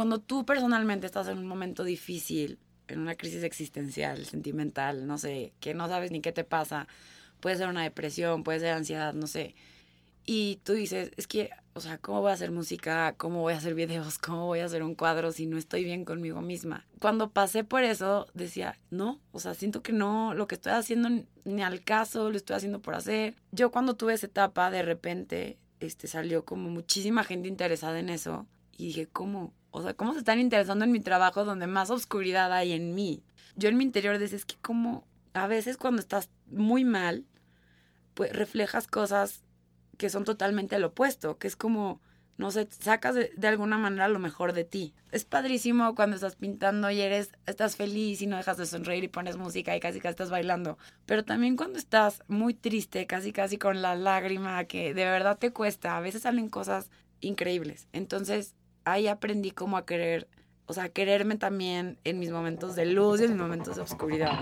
cuando tú personalmente estás en un momento difícil, en una crisis existencial, sentimental, no sé, que no sabes ni qué te pasa, puede ser una depresión, puede ser ansiedad, no sé. Y tú dices, es que, o sea, ¿cómo voy a hacer música? ¿Cómo voy a hacer videos? ¿Cómo voy a hacer un cuadro si no estoy bien conmigo misma? Cuando pasé por eso, decía, no, o sea, siento que no, lo que estoy haciendo ni al caso, lo estoy haciendo por hacer. Yo cuando tuve esa etapa, de repente, este, salió como muchísima gente interesada en eso. Y dije, ¿cómo? O sea, ¿cómo se están interesando en mi trabajo donde más oscuridad hay en mí? Yo en mi interior decía, que como a veces cuando estás muy mal, pues reflejas cosas que son totalmente al opuesto, que es como, no sé, sacas de, alguna manera lo mejor de ti. Es padrísimo cuando estás pintando y eres, estás feliz y no dejas de sonreír y pones música y casi casi estás bailando. Pero también cuando estás muy triste, casi casi con la lágrima que de verdad te cuesta, a veces salen cosas increíbles. Entonces ahí aprendí como a querer, o sea, a quererme también en mis momentos de luz y en mis momentos de oscuridad.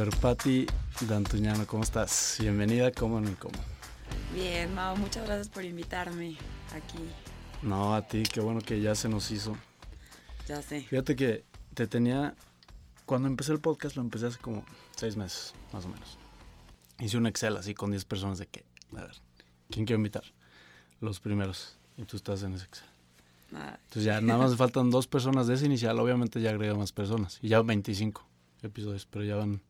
Super Patti Dantuñano, ¿cómo estás? Bienvenida, ¿cómo no cómo? Bien, Mao, muchas gracias por invitarme aquí. No, a ti, qué bueno que ya se nos hizo. Ya sé. Fíjate que te tenía, cuando empecé el podcast lo empecé hace como seis meses, más o menos. Hice un Excel así con 10 personas de que, a ver, ¿quién quiero invitar? Los primeros. Y tú estás en ese Excel. Entonces ya nada más faltan dos personas de ese inicial, obviamente ya agrego más personas. Y ya 25 episodios, pero ya van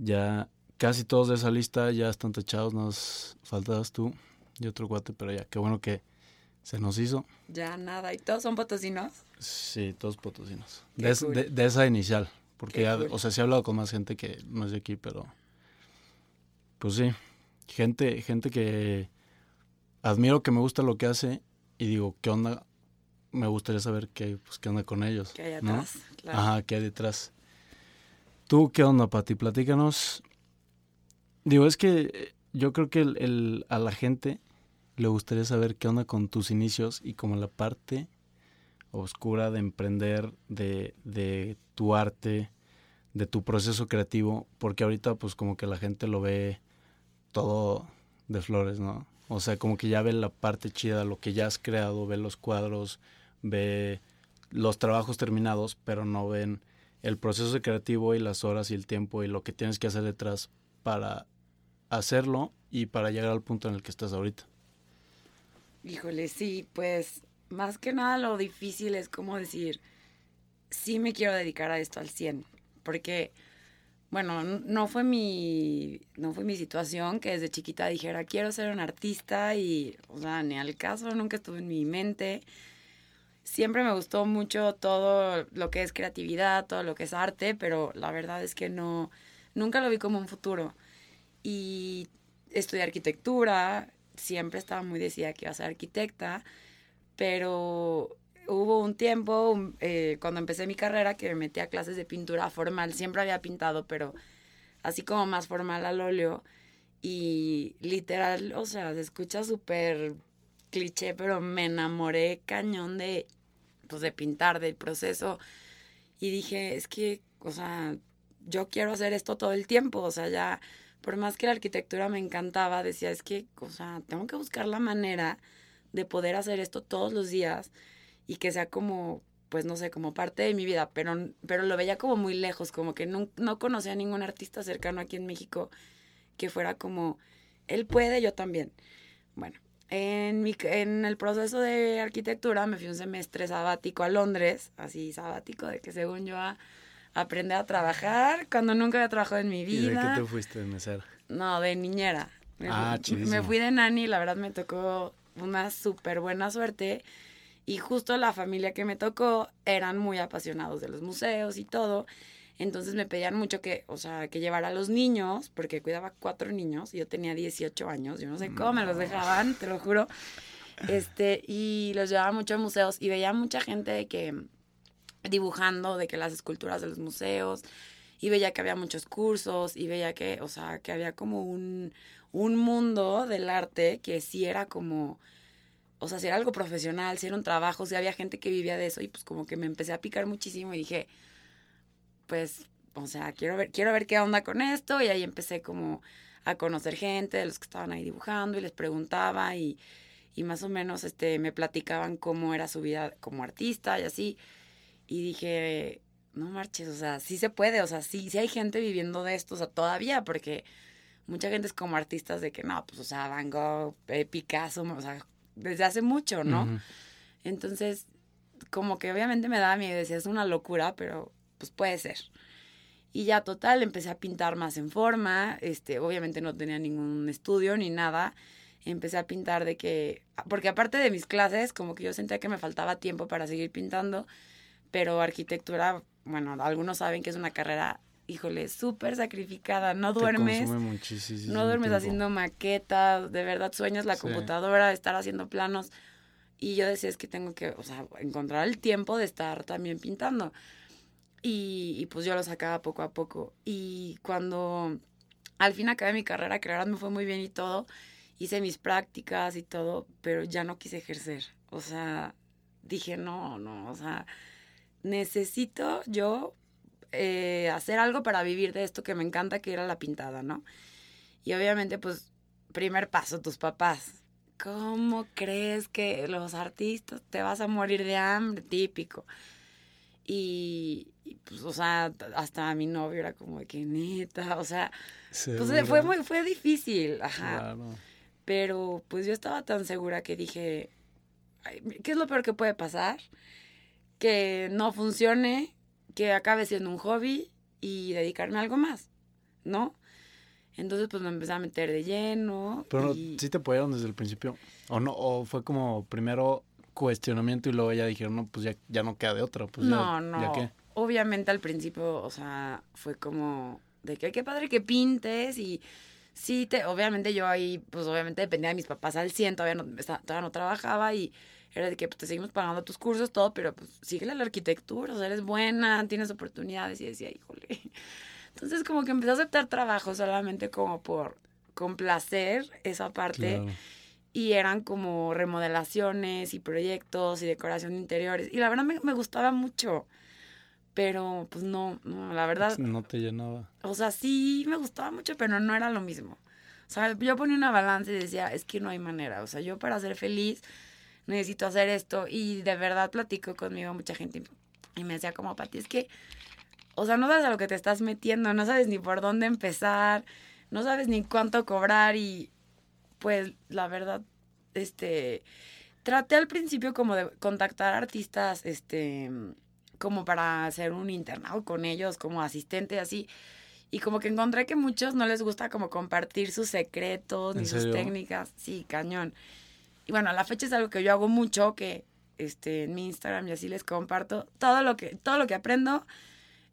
ya casi todos de esa lista ya están tachados, nos faltas tú y otro guate, pero ya, qué bueno que se nos hizo. Ya nada, ¿y todos son potosinos? Sí, todos potosinos. De, esa inicial, porque ya, o sea, sí he hablado con más gente que no es de aquí, pero pues sí, gente, gente que admiro que me gusta lo que hace y digo, ¿qué onda? Me gustaría saber qué, pues, qué onda con ellos. ¿Qué hay atrás? Ajá, qué hay detrás. ¿Tú qué onda, Pati? Platícanos. Digo, es que yo creo que a la gente le gustaría saber qué onda con tus inicios y como la parte oscura de emprender, de, de tu arte, de tu proceso creativo, porque ahorita pues como que la gente lo ve todo de flores, ¿no? O sea, como que ya ve la parte chida, lo que ya has creado, ve los cuadros, ve los trabajos terminados, pero no ven el proceso creativo y las horas y el tiempo y lo que tienes que hacer detrás para hacerlo y para llegar al punto en el que estás ahorita. Híjole, sí, pues más que nada lo difícil es como decir, sí me quiero dedicar a esto al 100, porque, bueno, no fue mi, no fue mi situación que desde chiquita dijera, quiero ser un artista y, o sea, ni al caso, nunca estuve en mi mente siempre me gustó mucho todo lo que es creatividad, todo lo que es arte, pero la verdad es que no, nunca lo vi como un futuro. Y estudié arquitectura, siempre estaba muy decidida que iba a ser arquitecta, pero hubo un tiempo eh, cuando empecé mi carrera que me metí a clases de pintura formal, siempre había pintado, pero así como más formal al óleo. Y literal, o sea, se escucha súper cliché, pero me enamoré cañón de, pues, de pintar, del proceso. Y dije, es que, o sea, yo quiero hacer esto todo el tiempo. O sea, ya, por más que la arquitectura me encantaba, decía, es que, o sea, tengo que buscar la manera de poder hacer esto todos los días y que sea como, pues no sé, como parte de mi vida, pero, pero lo veía como muy lejos, como que no, no conocía a ningún artista cercano aquí en México que fuera como, él puede, yo también. Bueno, en, mi, en el proceso de arquitectura me fui un semestre sabático a Londres, así sabático de que según yo a, aprender a trabajar cuando nunca había trabajado en mi vida. ¿Y de qué te fuiste de mesera? No, de niñera. Me, ah, Me fui de nani la verdad me tocó una súper buena suerte. Y justo la familia que me tocó eran muy apasionados de los museos y todo. Entonces me pedían mucho que, o sea, que llevara a los niños, porque cuidaba cuatro niños, y yo tenía 18 años, yo no sé cómo me los dejaban, te lo juro. Este, y los llevaba mucho a museos y veía mucha gente de que dibujando, de que las esculturas de los museos, y veía que había muchos cursos y veía que, o sea, que había como un, un mundo del arte que sí era como, o sea, si era algo profesional, si era un trabajo, si había gente que vivía de eso y pues como que me empecé a picar muchísimo y dije, pues, o sea, quiero ver, quiero ver qué onda con esto y ahí empecé como a conocer gente de los que estaban ahí dibujando y les preguntaba y, y más o menos este, me platicaban cómo era su vida como artista y así. Y dije, no marches, o sea, sí se puede, o sea, sí, sí hay gente viviendo de esto, o sea, todavía, porque mucha gente es como artistas de que no, pues, o sea, Van Gogh, eh, Picasso, o sea, desde hace mucho, ¿no? Entonces, como que obviamente me daba miedo, decía, es una locura, pero pues puede ser. Y ya total, empecé a pintar más en forma, este, obviamente no tenía ningún estudio ni nada, empecé a pintar de que, porque aparte de mis clases, como que yo sentía que me faltaba tiempo para seguir pintando, pero arquitectura, bueno, algunos saben que es una carrera, híjole, súper sacrificada, no duermes, no duermes haciendo maquetas, de verdad sueñas la computadora, estar haciendo planos, y yo decía, es que tengo que, o sea, encontrar el tiempo de estar también pintando. Y, pues yo lo sacaba poco a poco. Y cuando al fin acabé mi carrera, que la me fue muy bien y todo, hice mis prácticas y todo, pero ya no quise ejercer. O sea, dije, no, no, o sea, necesito yo eh, hacer algo para vivir de esto que me encanta, que era la pintada, ¿no? Y obviamente, pues, primer paso, tus papás. ¿Cómo crees que los artistas te vas a morir de hambre? Típico. Y, pues, o sea, hasta mi novio era como de que neta, o sea, pues fue muy, fue difícil, ajá. Pero pues yo estaba tan segura que dije, ¿qué es lo peor que puede pasar? Que no funcione, que acabe siendo un hobby y dedicarme a algo más, ¿no? Entonces pues me empecé a meter de lleno. Pero sí te apoyaron desde el principio, ¿o no? ¿O fue como primero cuestionamiento y luego ya dijeron, no, pues ya, ya no queda de otra. Pues no, no. Obviamente al principio, o sea, fue como de que qué padre que pintes y sí, te, obviamente yo ahí, pues obviamente dependía de mis papás al 100, todavía no, todavía no trabajaba y era de que pues, te seguimos pagando tus cursos, todo, pero pues síguele la arquitectura, o sea, eres buena, tienes oportunidades y decía, híjole. Entonces como que empecé a aceptar trabajo solamente como por complacer esa parte y eran como remodelaciones y proyectos y decoración de interiores. Y la verdad me, me, gustaba mucho, pero pues no, no, la verdad... No te llenaba. O sea, sí me gustaba mucho, pero no era lo mismo. O sea, yo ponía una balanza y decía, es que no hay manera. O sea, yo para ser feliz necesito hacer esto. Y de verdad platico conmigo mucha gente y me decía como, Pati, es que, o sea, no sabes a lo que te estás metiendo, no sabes ni por dónde empezar, no sabes ni cuánto cobrar y pues la verdad, este, traté al principio como de contactar artistas, este, como para hacer un internado con ellos, como asistente, así. Y como que encontré que muchos no les gusta como compartir sus secretos ni sus técnicas. Sí, cañón. Y bueno, a la fecha es algo que yo hago mucho, que este, en mi Instagram y así les comparto todo lo que, todo lo que aprendo.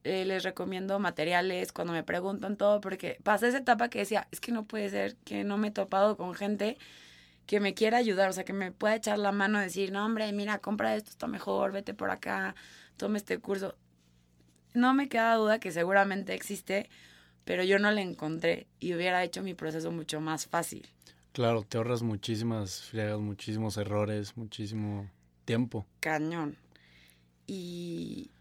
Eh, les recomiendo materiales cuando me preguntan todo, porque pasé esa etapa que decía, es que no puede ser que no me he topado con gente que me quiera ayudar, o sea, que me pueda echar la mano, decir, no, hombre, mira, compra esto, está mejor, vete por acá, tome este curso. No me queda duda que seguramente existe, pero yo no le encontré y hubiera hecho mi proceso mucho más fácil. Claro, te ahorras muchísimas friegas, muchísimos errores, muchísimo tiempo. Cañón. Y,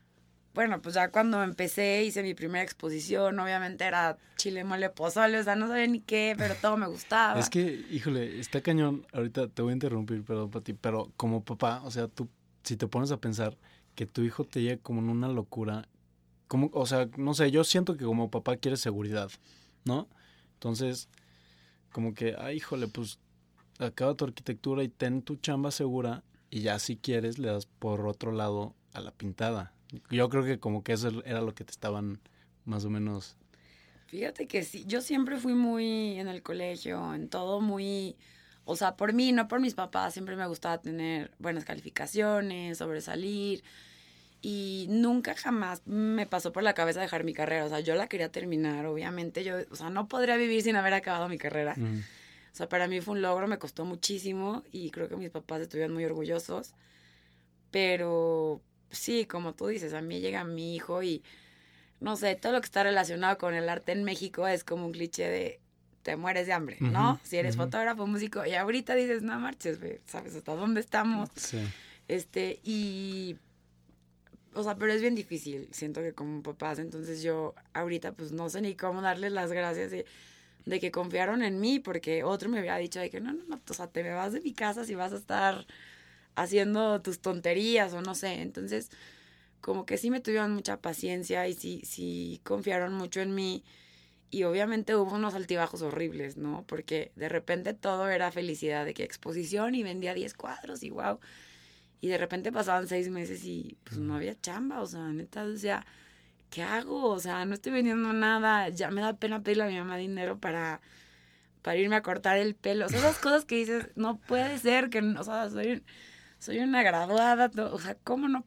bueno, pues ya cuando empecé, hice mi primera exposición, obviamente era chile, mole, pozole, o sea, no sabía ni qué, pero todo me gustaba. Es que, híjole, está cañón, ahorita te voy a interrumpir, perdón, ti, pero como papá, o sea, tú, si te pones a pensar que tu hijo te llegue como en una locura, como, o sea, no sé, yo siento que como papá quieres seguridad, ¿no? Entonces, como que, ay, híjole, pues acaba tu arquitectura y ten tu chamba segura y ya si quieres le das por otro lado a la pintada. Yo creo que como que eso era lo que te estaban más o menos... Fíjate que sí, yo siempre fui muy en el colegio, en todo muy... O sea, por mí, no por mis papás, siempre me gustaba tener buenas calificaciones, sobresalir. Y nunca jamás me pasó por la cabeza dejar mi carrera. O sea, yo la quería terminar, obviamente. Yo, o sea, no podría vivir sin haber acabado mi carrera. O sea, para mí fue un logro, me costó muchísimo y creo que mis papás estuvieron muy orgullosos. Pero sí, como tú dices, a mí llega mi hijo y no sé, todo lo que está relacionado con el arte en México es como un cliché de te mueres de hambre, ¿no? si eres fotógrafo, músico, y ahorita dices, no marches, ¿sabes hasta dónde estamos? Sí. Este, y o sea, pero es bien difícil, siento que como papás, entonces yo ahorita pues no sé ni cómo darles las gracias de, de, que confiaron en mí, porque otro me había dicho de que no, no, no, o sea, te me vas de mi casa si vas a estar haciendo tus tonterías o no sé, entonces como que sí me tuvieron mucha paciencia y sí, sí confiaron mucho en mí y obviamente hubo unos altibajos horribles, ¿no? Porque de repente todo era felicidad de que exposición y vendía 10 cuadros y wow. Y de repente pasaban seis meses y pues no había chamba, o sea, neta decía, ¿qué hago? O sea, no estoy vendiendo nada, ya me da pena pedirle a mi mamá dinero para, para irme a cortar el pelo. O sea, esas cosas que dices, no puede ser que, o sea, soy, soy una graduada, o sea, ¿cómo no?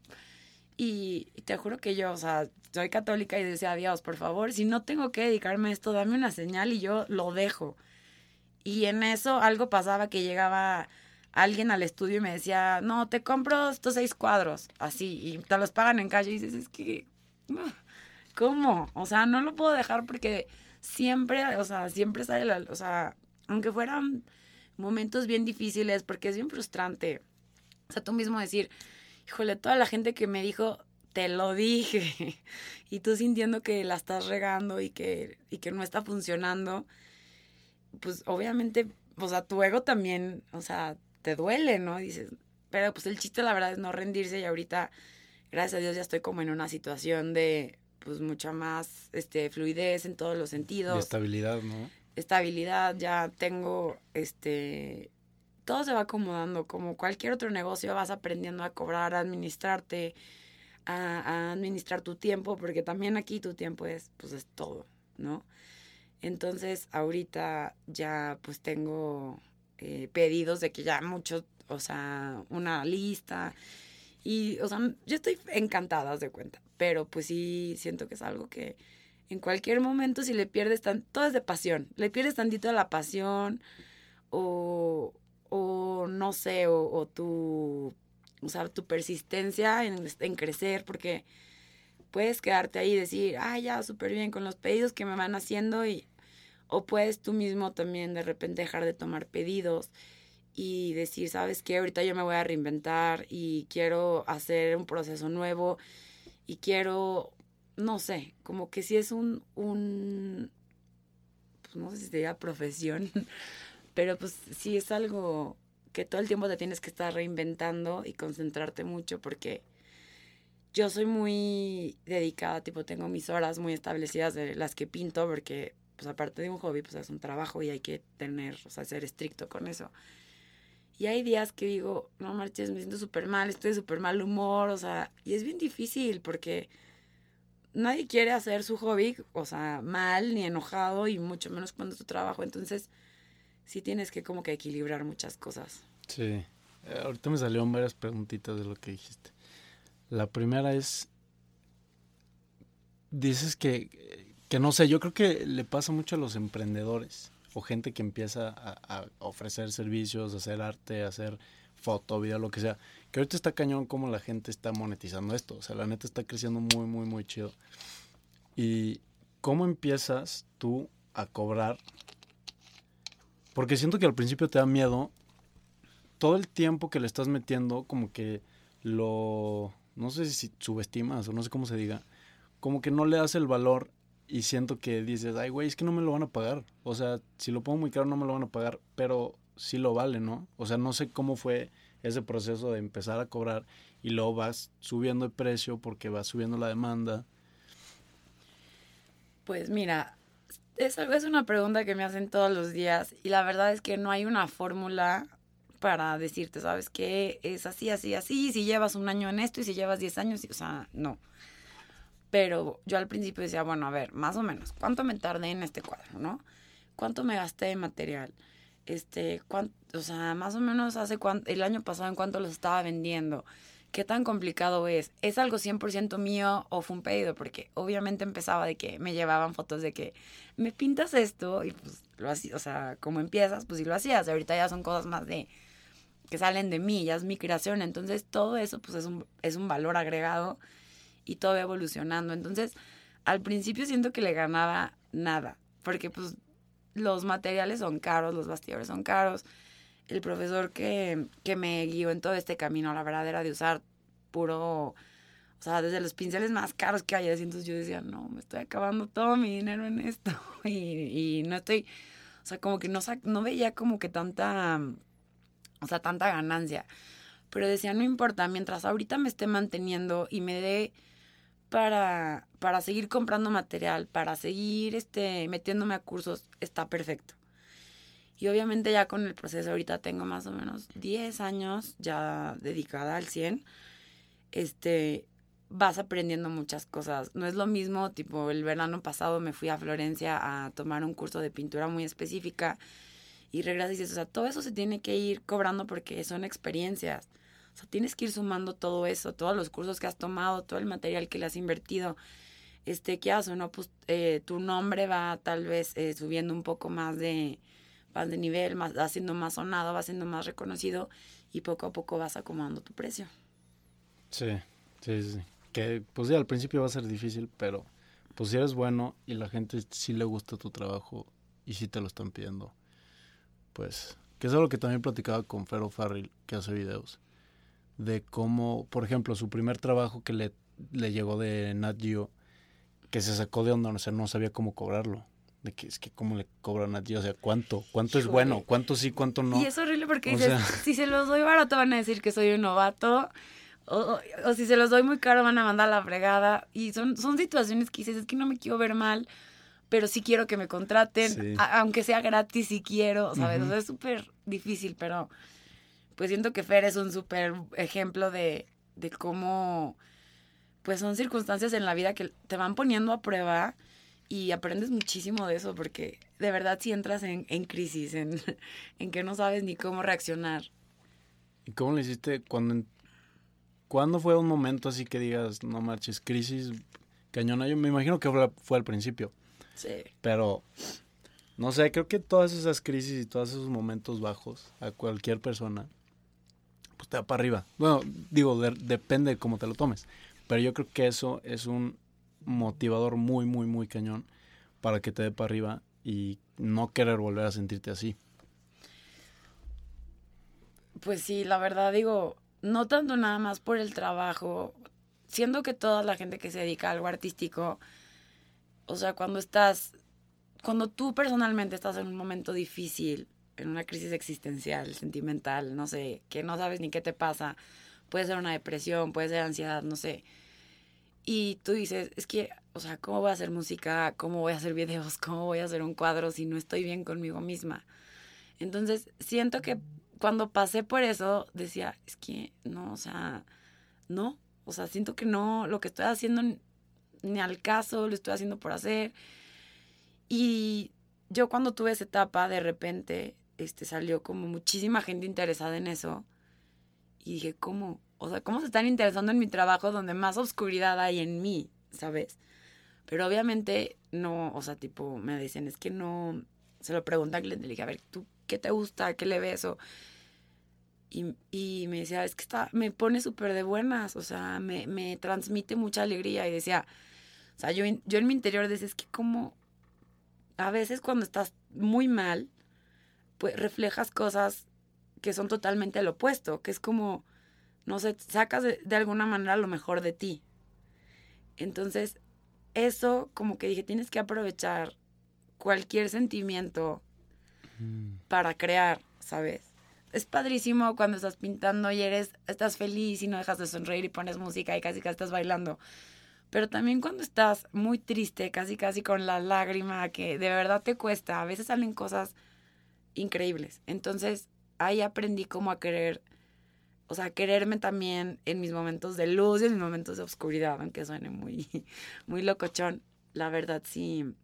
Y, te juro que yo, o sea, soy católica y decía, Dios, por favor, si no tengo que dedicarme a esto, dame una señal y yo lo dejo. Y en eso algo pasaba que llegaba alguien al estudio y me decía, no, te compro estos seis cuadros, así, y te los pagan en calle. Y dices, es que, ¿cómo? O sea, no lo puedo dejar porque siempre, o sea, siempre sale la, o sea, aunque fueran momentos bien difíciles, porque es bien frustrante. O sea, tú mismo decir, híjole, toda la gente que me dijo, te lo dije, y tú sintiendo que la estás regando y que, y que no está funcionando, pues obviamente, o sea, tu ego también, o sea, te duele, ¿no? Dices, pero pues el chiste la verdad es no rendirse y ahorita, gracias a Dios, ya estoy como en una situación de pues mucha más este fluidez en todos los sentidos. Estabilidad, ¿no? Estabilidad, ya tengo este todo se va acomodando, como cualquier otro negocio vas aprendiendo a cobrar, a administrarte, a, a administrar tu tiempo, porque también aquí tu tiempo es pues es todo, ¿no? Entonces, ahorita ya pues tengo eh, pedidos de que ya mucho, o sea, una lista. Y, o sea, yo estoy encantada, de cuenta. Pero pues sí siento que es algo que en cualquier momento si le pierdes tan, todo es de pasión. Le pierdes tantito la pasión o, o no sé, o, tu, o sea, tu persistencia en, en crecer porque puedes quedarte ahí y decir, ah, ya, súper bien con los pedidos que me van haciendo y o puedes tú mismo también de repente dejar de tomar pedidos y decir, ¿sabes qué? Ahorita yo me voy a reinventar y quiero hacer un proceso nuevo y quiero, no sé, como que si es un, un pues no sé si sería profesión, pero pues sí es algo que todo el tiempo te tienes que estar reinventando y concentrarte mucho porque yo soy muy dedicada, tipo tengo mis horas muy establecidas de las que pinto porque pues aparte de un hobby, pues es un trabajo y hay que tener, o sea, ser estricto con eso. Y hay días que digo, no marches, me siento súper mal, estoy de súper mal humor, o sea, y es bien difícil porque nadie quiere hacer su hobby, o sea, mal ni enojado y mucho menos cuando es tu trabajo. Entonces, sí tienes que como que equilibrar muchas cosas. Sí. Eh, ahorita me salieron varias preguntitas de lo que dijiste. La primera es, dices que que no sé, yo creo que le pasa mucho a los emprendedores o gente que empieza a, ofrecer servicios, hacer arte, hacer foto, video, lo que sea. Que ahorita está cañón como la gente está monetizando esto. O sea, la neta está creciendo muy, muy, muy chido. ¿Y cómo empiezas tú a cobrar? Porque siento que al principio te da miedo. Todo el tiempo que le estás metiendo, como que lo. No sé si subestimas o no sé cómo se diga. Como que no le das el valor y siento que dices, ay, güey, es que no me lo van a pagar. O sea, si lo pongo muy caro no me lo van a pagar, pero sí lo vale, ¿no? O sea, no sé cómo fue ese proceso de empezar a cobrar y luego vas subiendo el precio porque vas subiendo la demanda. Pues mira, es, es una pregunta que me hacen todos los días y la verdad es que no hay una fórmula para decirte, ¿sabes qué? Es así, así, así, si llevas un año en esto y si llevas 10 años, o sea, no. Pero yo al principio decía, bueno, a ver, más o menos, ¿cuánto me tardé en este cuadro, no? ¿Cuánto me gasté de material? Este, o sea, más o menos hace el año pasado en cuánto los estaba vendiendo. ¿Qué tan complicado es? ¿Es algo 100% mío o fue un pedido? Porque obviamente empezaba de que me llevaban fotos de que me pintas esto y pues lo hacía, o sea, como empiezas, pues sí lo hacías. Ahorita ya son cosas más de que salen de mí, ya es mi creación. Entonces todo eso pues es un, es un valor agregado y todo va evolucionando. Entonces, al principio siento que le ganaba nada, porque pues los materiales son caros, los bastidores son caros. El profesor que, que me guió en todo este camino, la verdad, era de usar puro, o sea, desde los pinceles más caros que hay. Entonces yo decía, no, me estoy acabando todo mi dinero en esto. Y, y no estoy, o sea, como que no, no veía como que tanta, o sea, tanta ganancia. Pero decía, no importa, mientras ahorita me esté manteniendo y me dé para, para seguir comprando material, para seguir este, metiéndome a cursos, está perfecto. Y obviamente ya con el proceso ahorita tengo más o menos 10 años ya dedicada al 100. Este, vas aprendiendo muchas cosas. No es lo mismo, tipo, el verano pasado me fui a Florencia a tomar un curso de pintura muy específica y regresas y dices, o sea, todo eso se tiene que ir cobrando porque son experiencias. O sea, tienes que ir sumando todo eso, todos los cursos que has tomado, todo el material que le has invertido. Este, ¿qué haces? No, pues eh, tu nombre va tal vez eh, subiendo un poco más de, vas de nivel, más, va siendo más sonado, va siendo más reconocido y poco a poco vas acomodando tu precio. Sí, sí, sí. Que pues al principio va a ser difícil, pero pues si eres bueno y la gente sí le gusta tu trabajo y sí te lo están pidiendo, pues, que es algo que también platicaba con Fero Farrell, que hace videos de cómo, por ejemplo, su primer trabajo que le, le llegó de Nat Geo, que se sacó de onda, o sea, no sabía cómo cobrarlo. De que es que cómo le cobran a Geo, o sea, cuánto, cuánto es bueno, cuánto sí, cuánto no. Y es horrible porque dices, si se los doy barato van a decir que soy un novato, o, o, si se los doy muy caro van a mandar la fregada. Y son, son situaciones que dices, es que no me quiero ver mal, pero sí quiero que me contraten, aunque sea gratis, si quiero, ¿sabes? O sea, es súper difícil, pero pues siento que Fer es un súper ejemplo de, de cómo, pues son circunstancias en la vida que te van poniendo a prueba y aprendes muchísimo de eso, porque de verdad si entras en, en crisis, en, en, que no sabes ni cómo reaccionar. ¿Y cómo le hiciste cuando... ¿Cuándo fue un momento así que digas, no marches, crisis cañona? Yo me imagino que fue, fue al principio. Sí. Pero, no sé, creo que todas esas crisis y todos esos momentos bajos a cualquier persona pues te da para arriba. Bueno, digo, depende de cómo te lo tomes. Pero yo creo que eso es un motivador muy, muy, muy cañón para que te dé para arriba y no querer volver a sentirte así. Pues sí, la verdad digo, no tanto nada más por el trabajo, siendo que toda la gente que se dedica a algo artístico, o sea, cuando estás, cuando tú personalmente estás en un momento difícil, en una crisis existencial, sentimental, no sé, que no sabes ni qué te pasa. Puede ser una depresión, puede ser ansiedad, no sé. Y tú dices, es que, o sea, ¿cómo voy a hacer música? ¿Cómo voy a hacer videos? ¿Cómo voy a hacer un cuadro si no estoy bien conmigo misma? Entonces, siento que cuando pasé por eso, decía, es que no, o sea, no, o sea, siento que no, lo que estoy haciendo ni al caso, lo estoy haciendo por hacer. Y yo cuando tuve esa etapa, de repente, este, salió como muchísima gente interesada en eso. Y dije, ¿cómo? O sea, ¿cómo se están interesando en mi trabajo donde más oscuridad hay en mí, ¿sabes? Pero obviamente no, o sea, tipo, me dicen, es que no, se lo pregunta al le dije, a ver, ¿tú qué te gusta? ¿Qué le ves? O, y, y me decía, es que está, me pone súper de buenas, o sea, me, me transmite mucha alegría. Y decía, o sea, yo, yo en mi interior decía, es que como a veces cuando estás muy mal, pues reflejas cosas que son totalmente lo opuesto, que es como, no sé, sacas de, alguna manera lo mejor de ti. Entonces, eso como que dije, tienes que aprovechar cualquier sentimiento mm. para crear, ¿sabes? Es padrísimo cuando estás pintando y eres, estás feliz y no dejas de sonreír y pones música y casi casi estás bailando. Pero también cuando estás muy triste, casi casi con la lágrima que de verdad te cuesta, a veces salen cosas increíbles. Entonces ahí aprendí cómo a querer, o sea, quererme también en mis momentos de luz y en mis momentos de oscuridad, aunque suene muy, muy locochón. La verdad sí,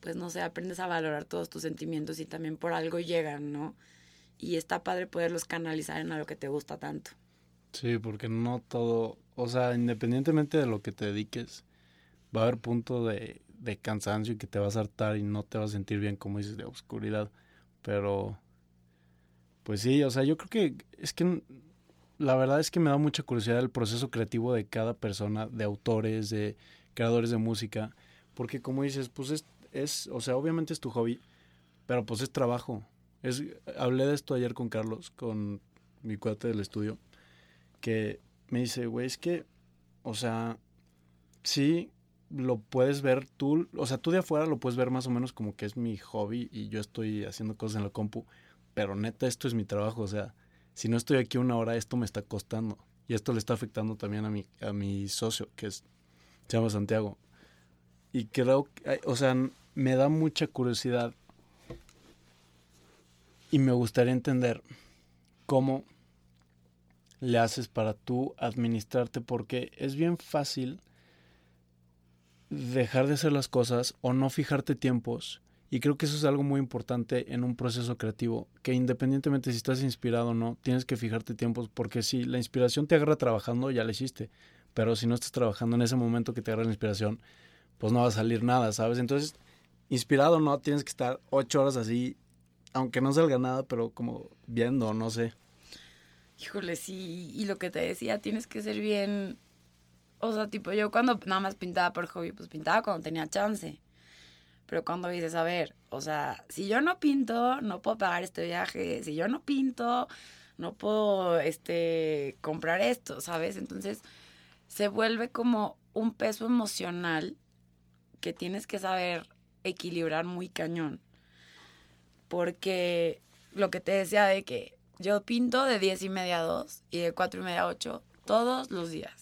pues no sé, aprendes a valorar todos tus sentimientos y también por algo llegan, ¿no? Y está padre poderlos canalizar en algo que te gusta tanto. Sí, porque no todo, o sea, independientemente de lo que te dediques, va a haber punto de, de cansancio y que te vas a hartar y no te vas a sentir bien, como dices, de oscuridad. Pero, pues sí, o sea, yo creo que es que la verdad es que me da mucha curiosidad el proceso creativo de cada persona, de autores, de creadores de música, porque como dices, pues es, es, o sea, obviamente es tu hobby, pero pues es trabajo. Es, hablé de esto ayer con Carlos, con mi cuate del estudio, que me dice, güey, es que, o sea, sí lo puedes ver tú, o sea, tú de afuera lo puedes ver más o menos como que es mi hobby y yo estoy haciendo cosas en la compu, pero neta, esto es mi trabajo, o sea, si no estoy aquí una hora, esto me está costando. Y esto le está afectando también a mi, a mi socio, que es, se llama Santiago. Y creo, o sea, me da mucha curiosidad y me gustaría entender cómo le haces para tú administrarte, porque es bien fácil dejar de hacer las cosas o no fijarte tiempos. Y creo que eso es algo muy importante en un proceso creativo, que independientemente si estás inspirado o no, tienes que fijarte tiempos, porque si la inspiración te agarra trabajando, ya la hiciste. Pero si no estás trabajando en ese momento que te agarra la inspiración, pues no va a salir nada, ¿sabes? Entonces, inspirado o no, tienes que estar ocho horas así, aunque no salga nada, pero como viendo, no sé. Híjole, sí, y lo que te decía, tienes que ser bien, o sea, tipo, yo cuando nada más pintaba por hobby, pues pintaba cuando tenía chance. Pero cuando dices, a ver, o sea, si yo no pinto, no puedo pagar este viaje. Si yo no pinto, no puedo este, comprar esto, ¿sabes? Entonces se vuelve como un peso emocional que tienes que saber equilibrar muy cañón. Porque lo que te decía de que yo pinto de diez y media a 2 y de cuatro y media a 8 todos los días.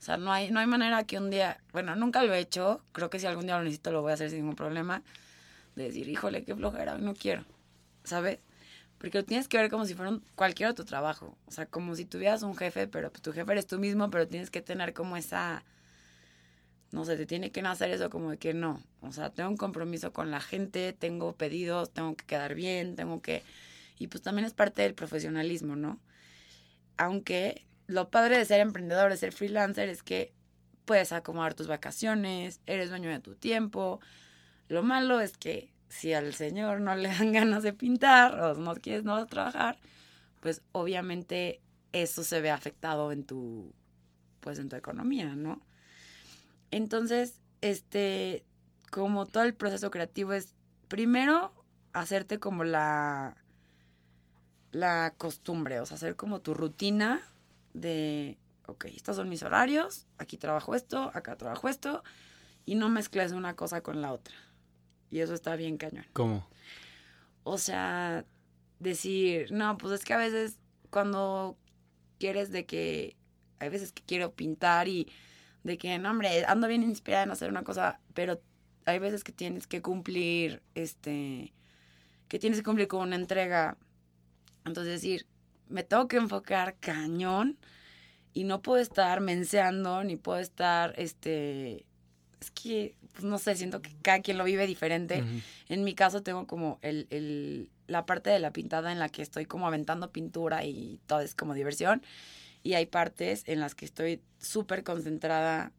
O sea, no hay, no hay manera que un día, bueno, nunca lo he hecho, creo que si algún día lo necesito lo voy a hacer sin ningún problema, de decir, híjole, qué flojera, no quiero, ¿sabes? Porque lo tienes que ver como si fuera cualquier otro trabajo, o sea, como si tuvieras un jefe, pero pues, tu jefe eres tú mismo, pero tienes que tener como esa, no sé, te tiene que nacer eso como de que no, o sea, tengo un compromiso con la gente, tengo pedidos, tengo que quedar bien, tengo que y pues también es parte del profesionalismo, ¿no? Aunque lo padre de ser emprendedor, de ser freelancer, es que puedes acomodar tus vacaciones, eres dueño de tu tiempo. Lo malo es que si al señor no le dan ganas de pintar o no quieres no trabajar, pues obviamente eso se ve afectado en tu pues en tu economía, ¿no? Entonces, este como todo el proceso creativo es primero hacerte como la la costumbre, o sea, hacer como tu rutina de, ok, estos son mis horarios, aquí trabajo esto, acá trabajo esto, y no mezcles una cosa con la otra. Y eso está bien cañón. ¿Cómo? O sea, decir, no, pues es que a veces cuando quieres de que, hay veces que quiero pintar y de que, no, hombre, ando bien inspirada en hacer una cosa, pero hay veces que tienes que cumplir, este, que tienes que cumplir con una entrega entonces decir, me tengo que enfocar cañón y no puedo estar menseando ni puedo estar, este, es que, pues no sé, siento que cada quien lo vive diferente. En mi caso tengo como el, el, la parte de la pintada en la que estoy como aventando pintura y todo es como diversión. Y hay partes en las que estoy súper concentrada,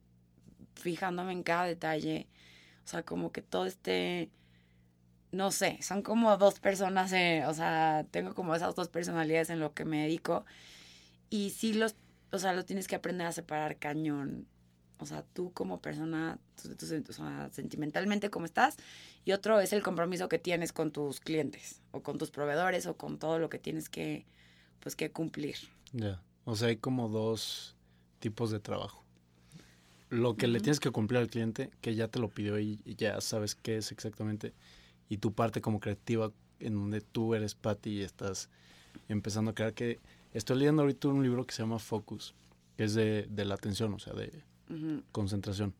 fijándome en cada detalle. O sea, como que todo esté no sé, son como dos personas, eh, o sea, tengo como esas dos personalidades en lo que me dedico. Y sí los, o sea, lo tienes que aprender a separar cañón. O sea, tú como persona, sentimentalmente cómo estás. Y otro es el compromiso que tienes con tus clientes o con tus proveedores o con todo lo que tienes que, pues, que cumplir. Ya, o sea, hay como dos tipos de trabajo. Lo que le tienes que cumplir al cliente, que ya te lo pidió y ya sabes qué es exactamente y tu parte como creativa en donde tú eres Patty y estás empezando a crear que estoy leyendo ahorita un libro que se llama Focus, que es de, la atención, o sea, de concentración.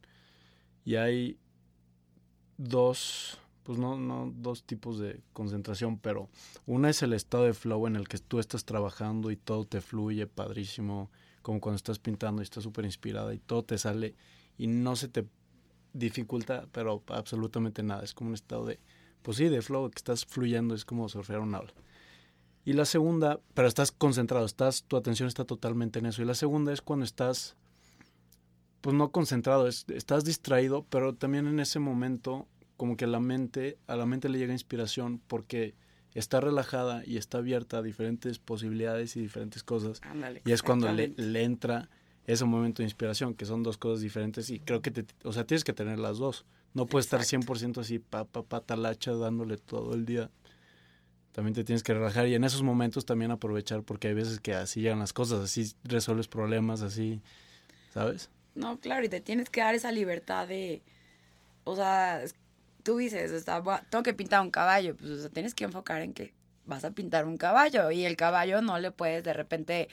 Y hay dos, pues no, no dos tipos de concentración, pero una es el estado de flow en el que tú estás trabajando y todo te fluye padrísimo, como cuando estás pintando y estás súper inspirada y todo te sale y no se te dificulta, pero absolutamente nada, es como un estado de pues sí, de flow, que estás fluyendo, es como surfear un ola. Y la segunda, pero estás concentrado, estás, tu atención está totalmente en eso. Y la segunda es cuando estás, pues no concentrado, estás distraído, pero también en ese momento, como que la mente, a la mente le llega inspiración porque está relajada y está abierta a diferentes posibilidades y diferentes cosas. y es cuando le, le, entra ese momento de inspiración, que son dos cosas diferentes y creo que te, o sea, tienes que tener las dos. No puedes estar 100% así, pa, pa, pa, talacha, dándole todo el día. También te tienes que relajar y en esos momentos también aprovechar porque hay veces que así llegan las cosas, así resuelves problemas, así, ¿sabes? No, claro, y te tienes que dar esa libertad de, o sea, tú dices, está, tengo que pintar un caballo, pues o sea, tienes que enfocar en que vas a pintar un caballo y el caballo no le puedes de repente,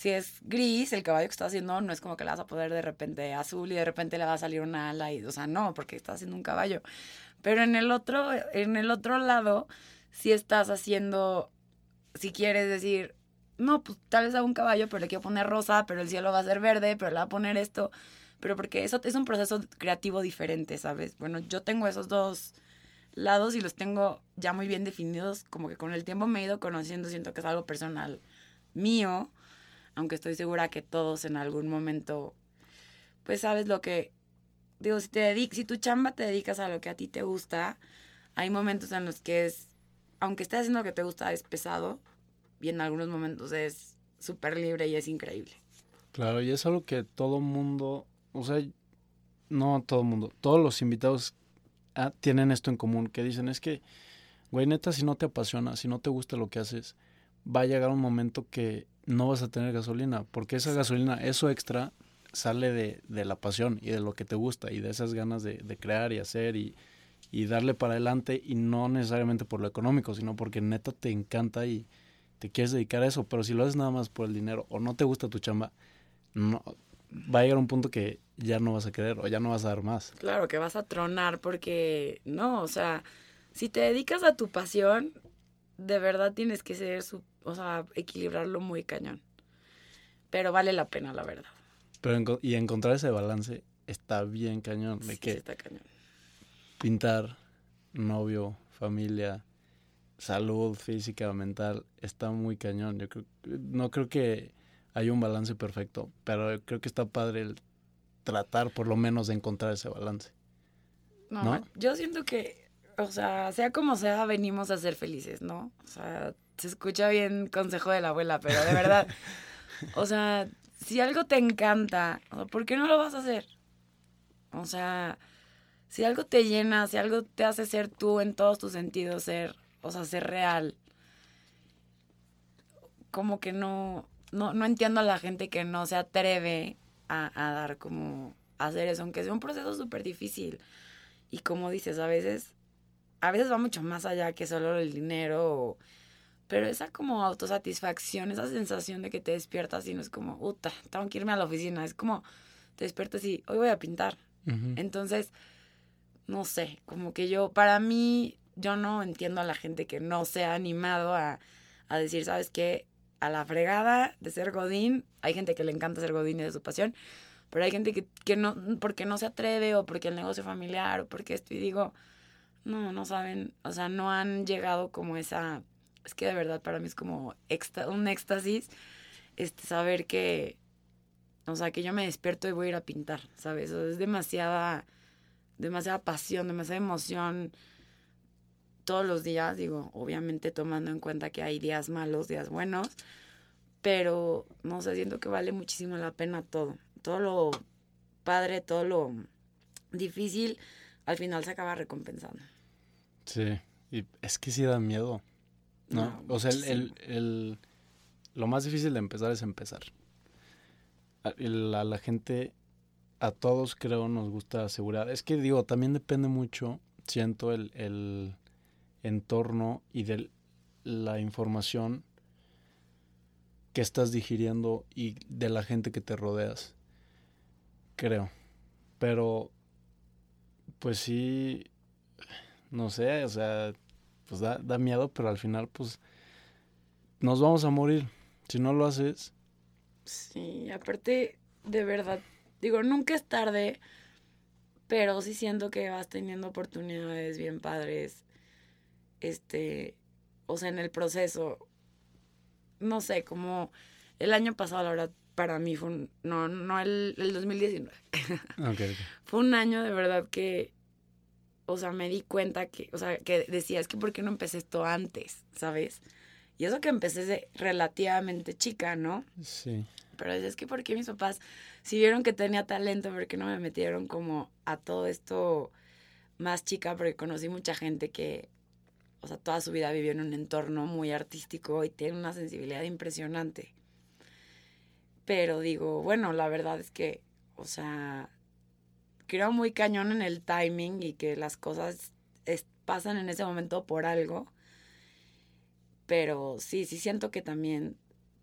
si es gris, el caballo que estás haciendo no es como que le vas a poder de repente azul y de repente le va a salir una ala y, o sea, no, porque estás haciendo un caballo. Pero en el otro, en el otro lado, si estás haciendo, si quieres decir, no, pues tal vez hago un caballo, pero le quiero poner rosa, pero el cielo va a ser verde, pero le va a poner esto, pero porque eso es un proceso creativo diferente, ¿sabes? Bueno, yo tengo esos dos lados y los tengo ya muy bien definidos, como que con el tiempo me he ido conociendo, siento que es algo personal mío, aunque estoy segura que todos en algún momento, pues sabes lo que, digo, si, te dedic si tu chamba te dedicas a lo que a ti te gusta, hay momentos en los que es, aunque estés haciendo lo que te gusta, es pesado y en algunos momentos es súper libre y es increíble. Claro, y es algo que todo mundo, o sea, no todo mundo, todos los invitados ah, tienen esto en común, que dicen es que, güey, neta, si no te apasiona, si no te gusta lo que haces, va a llegar un momento que no vas a tener gasolina, porque esa gasolina, eso extra, sale de, de la pasión y de lo que te gusta y de esas ganas de, crear y hacer y, y darle para adelante y no necesariamente por lo económico, sino porque neta te encanta y te quieres dedicar a eso, pero si lo haces nada más por el dinero o no te gusta tu chamba, no va a llegar un punto que ya no vas a querer o ya no vas a dar más. Claro, que vas a tronar porque no, o sea, si te dedicas a tu pasión, de verdad tienes que ser su, o sea, equilibrarlo muy cañón. Pero vale la pena, la verdad. Pero y encontrar ese balance está bien cañón de Sí, que está cañón. pintar, novio, familia, salud física, mental, está muy cañón. Yo creo, no creo que haya un balance perfecto, pero creo que está padre el tratar por lo menos de encontrar ese balance. No, ¿No? yo siento que, o sea, sea como sea, venimos a ser felices, ¿no? O sea, se escucha bien consejo de la abuela, pero de verdad, o sea, si algo te encanta, ¿por qué no lo vas a hacer? O sea, si algo te llena, si algo te hace ser tú en todos tus sentidos, ser, o sea, ser real, como que no, no, no entiendo a la gente que no se atreve a, a dar como, a hacer eso, aunque sea un proceso súper difícil. Y como dices, a veces, a veces va mucho más allá que solo el dinero, o- pero esa como autosatisfacción, esa sensación de que te despiertas y no es como, puta, tengo que irme a la oficina, es como, te despiertas y hoy voy a pintar. Entonces, no sé, como que yo, para mí, yo no entiendo a la gente que no se ha animado a, a decir, ¿sabes qué? A la fregada de ser Godín, hay gente que le encanta ser Godín y de su pasión, pero hay gente que, que no, porque no se atreve o porque el negocio familiar o porque esto, y digo, no, no saben, o sea, no han llegado como esa, es que de verdad para mí es como un éxtasis, este, saber que, o sea, que yo me despierto y voy a ir a pintar, ¿sabes? O es demasiada, demasiada pasión, demasiada emoción todos los días, digo, obviamente tomando en cuenta que hay días malos, días buenos, pero no sé, siento que vale muchísimo la pena todo. Todo lo padre, todo lo difícil, al final se acaba recompensando. Sí, y es que sí da miedo, ¿no? No, o sea, el, el, lo más difícil de empezar es empezar. A, el- a la gente, a todos creo nos gusta seguridad. Es que digo, también depende mucho, siento, el, el entorno y de la información que estás digiriendo y de la gente que te rodeas, creo. Pero, pues sí, no sé, o sea, pues da, da miedo, pero al final, pues, nos vamos a morir. Si no lo haces, Sí, aparte, de verdad, digo, nunca es tarde, pero sí siento que vas teniendo oportunidades bien padres, este, o sea, en el proceso, no sé, como el año pasado, la verdad, para mí fue un, no, no el, el 2019, ok, ok. fue un año de verdad que, o sea, me di cuenta que, o sea, que decía, es que ¿por qué no empecé esto antes? ¿Sabes? Y eso que empecé de relativamente chica, ¿no? sí, pero es que porque mis papás, si vieron que tenía talento, porque no me metieron como a todo esto más chica? Porque conocí mucha gente que, o sea, toda su vida vivió en un entorno muy artístico y tiene una sensibilidad impresionante. Pero digo, bueno, la verdad es que, o sea, creo muy cañón en el timing y que las cosas pasan en ese momento por algo. Pero sí, sí siento que también,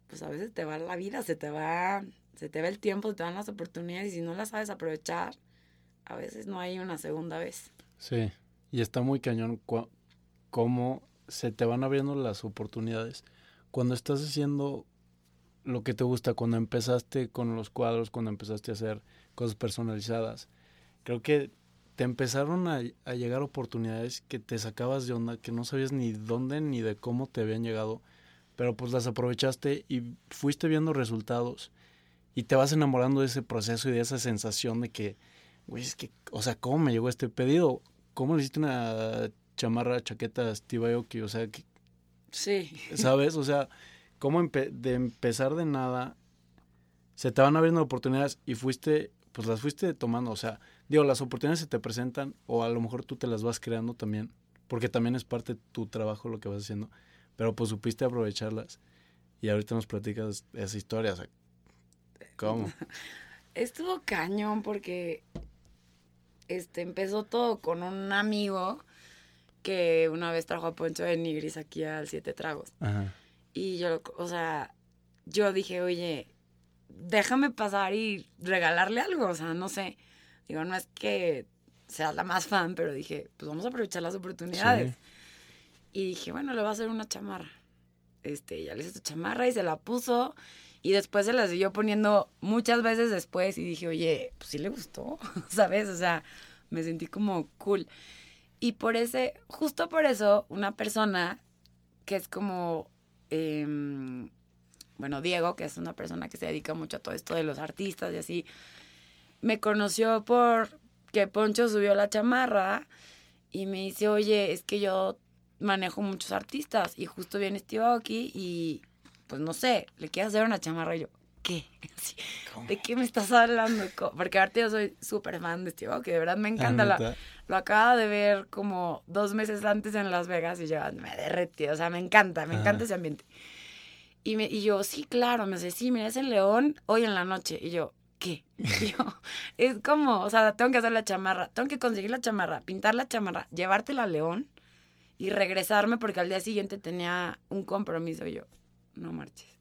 pues a veces te va la vida, se te va, se te va el tiempo, se te van las oportunidades y si no las sabes aprovechar, a veces no hay una segunda vez. Sí, y está muy cañón cómo se te van abriendo las oportunidades. Cuando estás haciendo lo que te gusta, cuando empezaste con los cuadros, cuando empezaste a hacer cosas personalizadas, creo que te empezaron a, llegar oportunidades que te sacabas de onda, que no sabías ni dónde ni de cómo te habían llegado, pero pues las aprovechaste y fuiste viendo resultados y te vas enamorando de ese proceso y de esa sensación de que, güey, es que, o sea, ¿cómo me llegó este pedido? ¿Cómo le hiciste una chamarra, chaqueta Steve Aoki? O sea, que, sí. ¿Sabes? O sea, ¿cómo de empezar de nada se te van abriendo oportunidades y fuiste pues las fuiste tomando, o sea, digo, las oportunidades se te presentan o a lo mejor tú te las vas creando también, porque también es parte de tu trabajo lo que vas haciendo, pero pues supiste aprovecharlas y ahorita nos platicas esa historia, o sea, ¿cómo? Estuvo cañón porque este empezó todo con un amigo que una vez trajo a Poncho de Nigris aquí al Siete Tragos. Ajá. Y yo, o sea, yo dije, oye, déjame pasar y regalarle algo, o sea, no sé. Digo, no es que sea la más fan, pero dije, pues vamos a aprovechar las oportunidades. Y dije, bueno, le voy a hacer una chamarra. Este, ya le hice su chamarra y se la puso. Y después se la siguió poniendo muchas veces después y dije, oye, pues sí le gustó, ¿sabes? O sea, me sentí como cool. Y por ese, justo por eso, una persona que es como eh, bueno, Diego, que es una persona que se dedica mucho a todo esto de los artistas y así, me conoció por que Poncho subió la chamarra y me dice, oye, es que yo manejo muchos artistas y justo viene Steve Aoki y pues no sé, le quiero hacer una chamarra y yo, ¿qué? ¿De qué me estás hablando? Porque ahorita yo soy súper fan de Steve Aoki, de verdad me encanta. La, lo acaba de ver como dos meses antes en Las Vegas y yo me derretí, o sea, me encanta, me encanta ese ambiente. Y, me, y yo, sí, claro, me dice, sí, mira, es el león hoy en la noche. Y yo, ¿qué? Yo, es como, o sea, tengo que hacer la chamarra, tengo que conseguir la chamarra, pintar la chamarra, llevártela a León y regresarme porque al día siguiente tenía un compromiso. Y yo, no marches.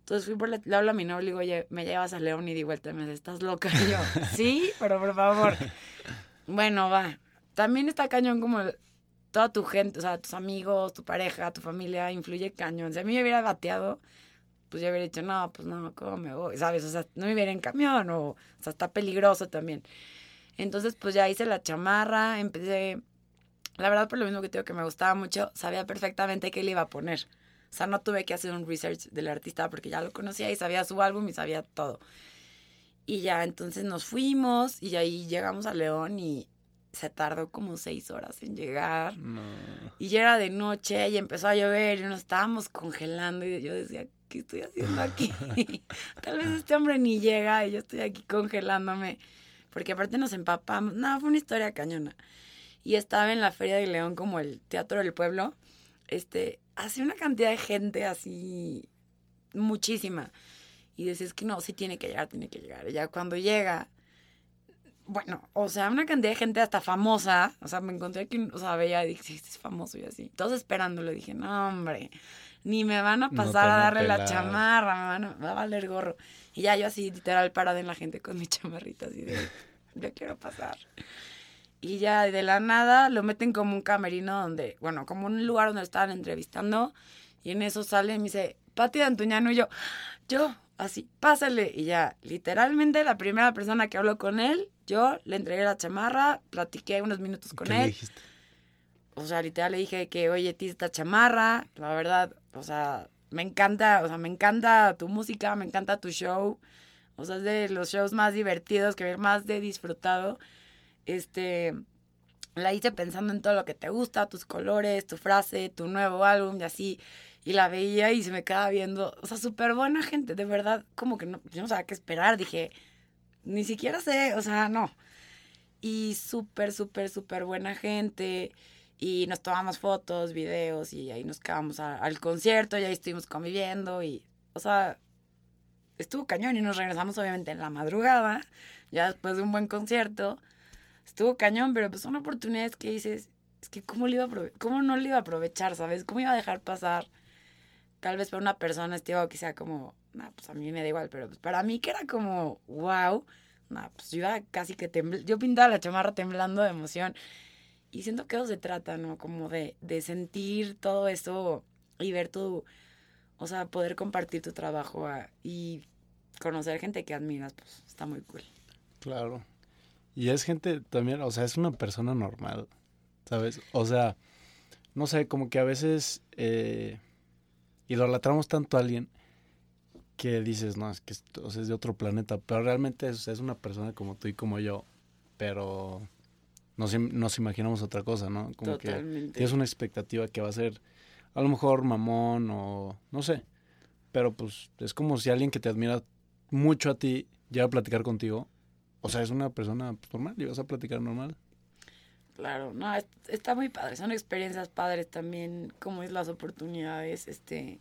Entonces fui por la, le hablo a mi novio y digo, me llevas a León y di vuelta. Me dice, ¿estás loca? Yo, sí, pero por favor. bueno, va. También está cañón como toda tu gente, o sea, tus amigos, tu pareja, tu familia, influye cañón. Si a mí me hubiera bateado, pues yo hubiera dicho, no, pues no, ¿cómo me voy? ¿Sabes? O sea, no me hubiera en camión, o, o sea, está peligroso también. Entonces, pues ya hice la chamarra, empecé, la verdad, por lo mismo que tengo que me gustaba mucho, sabía perfectamente qué le iba a poner. O sea, no tuve que hacer un research del artista porque ya lo conocía y sabía su álbum y sabía todo. Y ya, entonces nos fuimos y ahí llegamos a León y se tardó como seis horas en llegar. Y ya era de noche y empezó a llover y nos estábamos congelando y yo decía, ¿qué estoy haciendo aquí? Tal vez este hombre ni llega y yo estoy aquí congelándome. Porque aparte nos empapamos. No, fue una historia cañona. Y estaba en la Feria de León como el Teatro del Pueblo. Este, hace una cantidad de gente así, muchísima. Y decías que no, sí tiene que llegar, tiene que llegar. Y ya cuando llega, bueno, o sea, una cantidad de gente hasta famosa, o sea, me encontré que, o sea, veía y dije, sí, es famoso y así. Todos esperándolo, dije, no, hombre, ni me van a pasar a darle la chamarra, me, van a, va a valer gorro. Y ya yo así, literal, parada en la gente con mi chamarrita, así de, yo quiero pasar. Y ya de la nada lo meten como un camerino donde, bueno, como un lugar donde estaban entrevistando. Y en eso sale y me dice, Pati de Antuñano y yo, yo, así, pásale. Y ya, literalmente la primera persona que habló con él, yo le entregué la chamarra, platiqué unos minutos con él. Le dijiste? O sea, literal le dije que, oye, ti esta chamarra, la verdad, o sea, me encanta, o sea, me encanta tu música, me encanta tu show. O sea, es de los shows más divertidos que más de disfrutado. Este, la hice pensando en todo lo que te gusta, tus colores, tu frase, tu nuevo álbum y así. y la veía y se me quedaba viendo, o sea, súper buena gente, de verdad, como que no, yo no sabía qué esperar, dije, ni siquiera sé, o sea, no. Y súper, súper, súper buena gente. Y nos tomamos fotos, videos y ahí nos quedamos al concierto y ahí estuvimos conviviendo y, o sea, estuvo cañón y nos regresamos obviamente en la madrugada, ya después de un buen concierto. Estuvo cañón, pero pues son oportunidades que dices, es que cómo, le iba a cómo no le iba a aprovechar, ¿sabes? ¿Cómo iba a dejar pasar? Tal vez para una persona este que sea como, nah, pues a mí me da igual, pero pues para mí que era como, wow, nah, pues yo iba casi que temblando, yo pintaba la chamarra temblando de emoción. Y siento que eso se trata, ¿no? Como de, de sentir todo eso y ver tu, o sea, poder compartir tu trabajo y conocer gente que admiras, pues está muy cool. Claro. Y es gente también, o sea, es una persona normal, ¿sabes? O sea, no sé, como que a veces eh, idolatramos tanto a alguien que dices, no, es que o sea, es de otro planeta, pero realmente es, es, una persona como tú y como yo, pero nos, nos imaginamos otra cosa, ¿no? Como que tienes una expectativa que va a ser a lo mejor mamón o no sé, pero pues es como si alguien que te admira mucho a ti llega a platicar contigo, o sea, es una persona pues, normal y vas a platicar normal. Claro, no, está muy padre, son experiencias padres también, como es las oportunidades, este,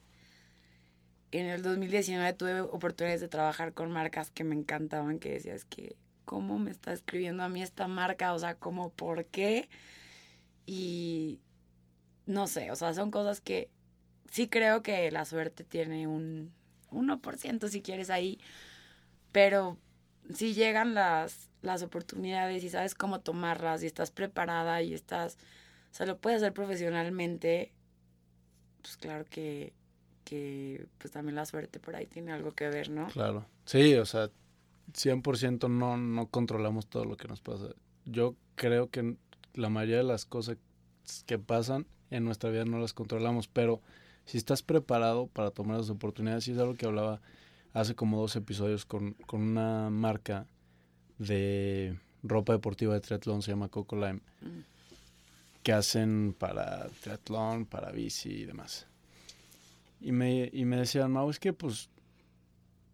en el 2019 tuve oportunidades de trabajar con marcas que me encantaban, que decías que, ¿cómo me está escribiendo a mí esta marca? O sea, ¿cómo, por qué? Y no sé, o sea, son cosas que sí creo que la suerte tiene un 1% si quieres ahí, pero si llegan las, las oportunidades y sabes cómo tomarlas y estás preparada y estás, o sea, lo puedes hacer profesionalmente, pues claro que que pues también la suerte por ahí tiene algo que ver, ¿no? Claro. Sí, o sea, 100% no, no controlamos todo lo que nos pasa. Yo creo que la mayoría de las cosas que pasan en nuestra vida no las controlamos, pero si estás preparado para tomar las oportunidades, y es algo que hablaba hace como dos episodios con, con una marca de ropa deportiva de triatlón, se llama Coco Lime, mm. que hacen para triatlón, para bici y demás. Y me, y me decían, Mau, es que pues,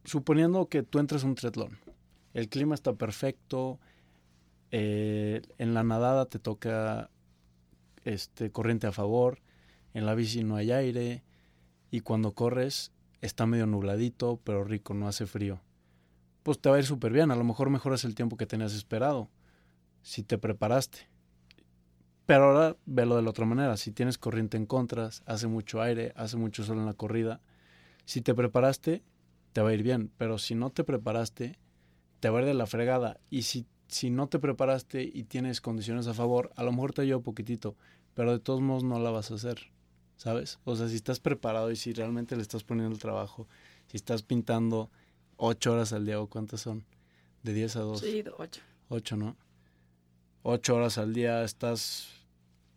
suponiendo que tú entres a un triatlón, el clima está perfecto, eh, en la nadada te toca este, corriente a favor, en la bici no hay aire, y cuando corres está medio nubladito, pero rico, no hace frío. Pues te va a ir súper bien, a lo mejor mejoras el tiempo que tenías esperado, si te preparaste. Pero ahora velo de la otra manera. Si tienes corriente en contras, hace mucho aire, hace mucho sol en la corrida, si te preparaste, te va a ir bien. Pero si no te preparaste, te va a ir de la fregada. Y si, si no te preparaste y tienes condiciones a favor, a lo mejor te ayuda poquitito, pero de todos modos no la vas a hacer. ¿Sabes? O sea, si estás preparado y si realmente le estás poniendo el trabajo, si estás pintando ocho horas al día o cuántas son, de 10 a 2. Sí, ocho. Ocho, ¿no? Ocho horas al día estás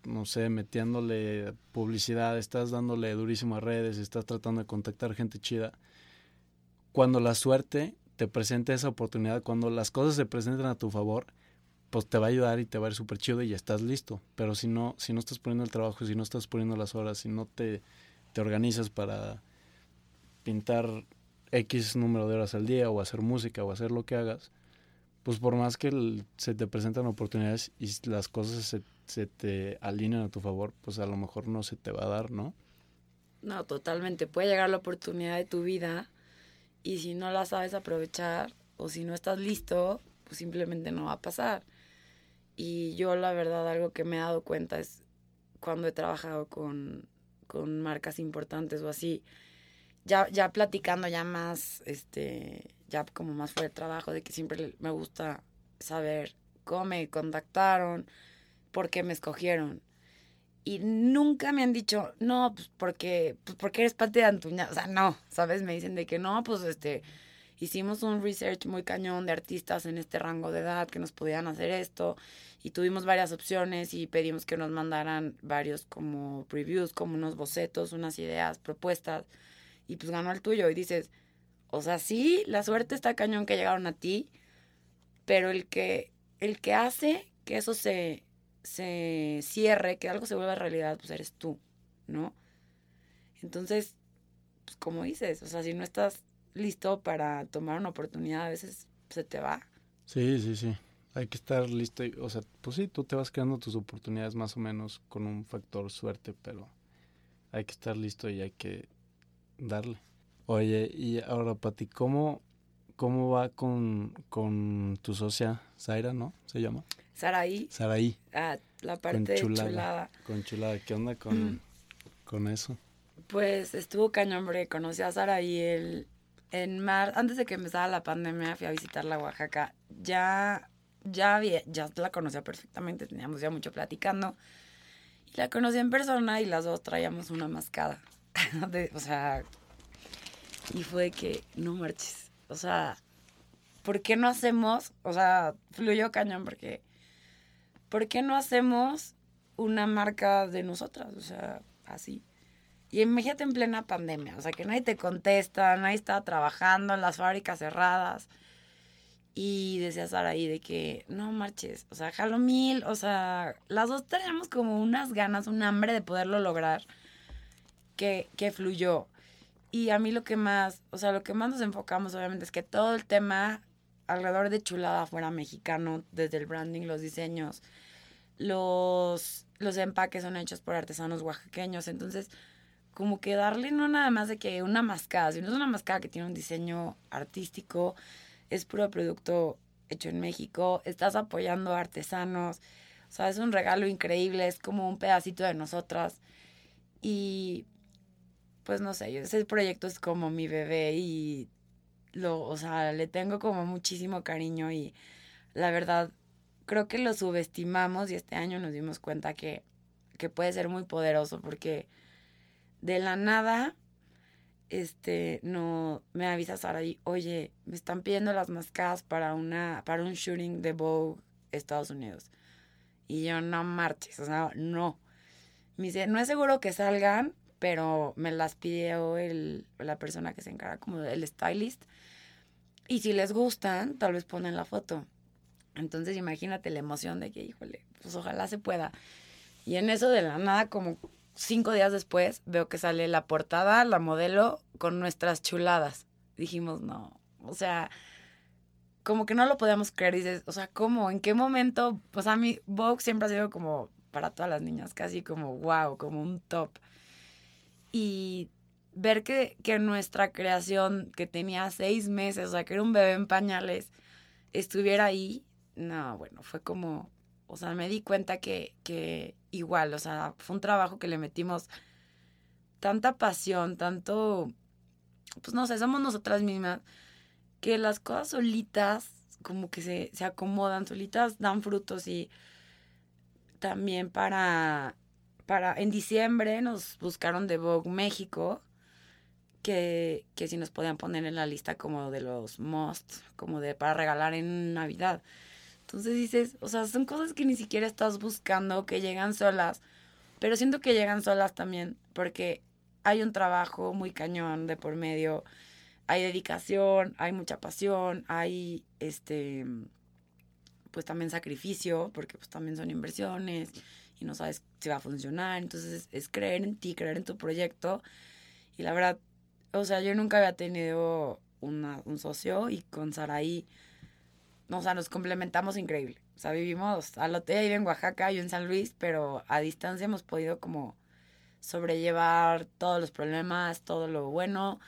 no sé, metiéndole publicidad, estás dándole durísimo a redes, estás tratando de contactar gente chida. Cuando la suerte te presente esa oportunidad, cuando las cosas se presenten a tu favor, pues te va a ayudar y te va a ir súper chido y ya estás listo. Pero si no, si no estás poniendo el trabajo, si no estás poniendo las horas, si no te, te organizas para pintar X número de horas al día o hacer música o hacer lo que hagas, pues por más que se te presentan oportunidades y las cosas se se te alinean a tu favor, pues a lo mejor no se te va a dar, ¿no? No, totalmente. Puede llegar la oportunidad de tu vida y si no la sabes aprovechar o si no estás listo, pues simplemente no va a pasar. Y yo la verdad algo que me he dado cuenta es cuando he trabajado con, con marcas importantes o así, ya, ya platicando ya más, este, ya como más fuera de trabajo, de que siempre me gusta saber cómo me contactaron, por qué me escogieron. Y nunca me han dicho, no, pues porque, pues porque eres parte de Antuña. O sea, no, ¿sabes? Me dicen de que no, pues este, hicimos un research muy cañón de artistas en este rango de edad que nos podían hacer esto. Y tuvimos varias opciones y pedimos que nos mandaran varios como previews, como unos bocetos, unas ideas, propuestas. Y pues ganó el tuyo. Y dices, o sea, sí, la suerte está cañón que llegaron a ti, pero el que, el que hace que eso se, se cierre, que algo se vuelva realidad, pues eres tú, ¿no? Entonces, pues como dices, o sea, si no estás listo para tomar una oportunidad, a veces se te va. Sí, sí, sí. Hay que estar listo. o sea, pues sí, tú te vas creando tus oportunidades más o menos con un factor suerte, pero hay que estar listo y hay que darle. Oye, y ahora, Pati, ¿cómo, cómo va con, con tu socia, Zaira, no? ¿Se llama? Saraí. Saraí. Ah, la parte chulada, chulada. Con chulada. ¿Qué onda con, mm. con eso? Pues estuvo cañón, hombre. Conocí a Saraí el, en mar, antes de que empezara la pandemia, fui a visitarla a Oaxaca. Ya, ya, había, ya la conocía perfectamente, teníamos ya mucho platicando. Y la conocí en persona y las dos traíamos una mascada. o sea, y fue que, no marches. O sea, ¿por qué no hacemos? O sea, fluyó cañón porque, ¿por qué no hacemos una marca de nosotras? O sea, así. Y imagínate en plena pandemia, o sea, que nadie te contesta, nadie estaba trabajando, en las fábricas cerradas. Y decía Sara ahí de que, no marches, o sea, jalo mil, o sea, las dos teníamos como unas ganas, un hambre de poderlo lograr que, que fluyó. Y a mí lo que más, o sea, lo que más nos enfocamos obviamente es que todo el tema alrededor de Chulada fuera mexicano, desde el branding, los diseños, los, los empaques son hechos por artesanos oaxaqueños, entonces como que darle no nada más de que una mascada, sino es una mascada que tiene un diseño artístico, es puro producto hecho en México, estás apoyando a artesanos, o sea, es un regalo increíble, es como un pedacito de nosotras. Y pues no sé, ese proyecto es como mi bebé y lo, o sea, le tengo como muchísimo cariño y la verdad creo que lo subestimamos y este año nos dimos cuenta que, que puede ser muy poderoso porque de la nada, este, no, me avisa Sara y, oye, me están pidiendo las mascadas para una, para un shooting de Vogue Estados Unidos. Y yo, no marches, o sea, no. Me dice, no es seguro que salgan, pero me las pidió el, la persona que se encarga como del stylist. Y si les gustan, tal vez ponen la foto. Entonces imagínate la emoción de que, híjole, pues ojalá se pueda. Y en eso de la nada, como cinco días después veo que sale la portada, la modelo, con nuestras chuladas. Dijimos, no, o sea, como que no lo podíamos creer. Dices, o sea, ¿cómo? ¿En qué momento? Pues a mí, Vogue siempre ha sido como para todas las niñas, casi como wow, como un top. Y ver que, que nuestra creación, que tenía seis meses, o sea, que era un bebé en pañales, estuviera ahí, no, bueno, fue como, o sea, me di cuenta que, que igual, o sea, fue un trabajo que le metimos tanta pasión, tanto, pues no sé, somos nosotras mismas, que las cosas solitas como que se, se acomodan, solitas dan frutos y también para, para, en diciembre nos buscaron de Vogue México, que, que si nos podían poner en la lista como de los most, como de para regalar en Navidad. Entonces dices, o sea, son cosas que ni siquiera estás buscando, que llegan solas, pero siento que llegan solas también porque hay un trabajo muy cañón de por medio, hay dedicación, hay mucha pasión, hay este pues también sacrificio, porque pues también son inversiones y no sabes si va a funcionar, entonces es, creer en ti, creer en tu proyecto. Y la verdad, o sea, yo nunca había tenido una, un socio y con Saraí o sea, nos complementamos increíble. O sea, vivimos, al hotel en Oaxaca, yo en San Luis, pero a distancia hemos podido como sobrellevar todos los problemas, todo lo bueno,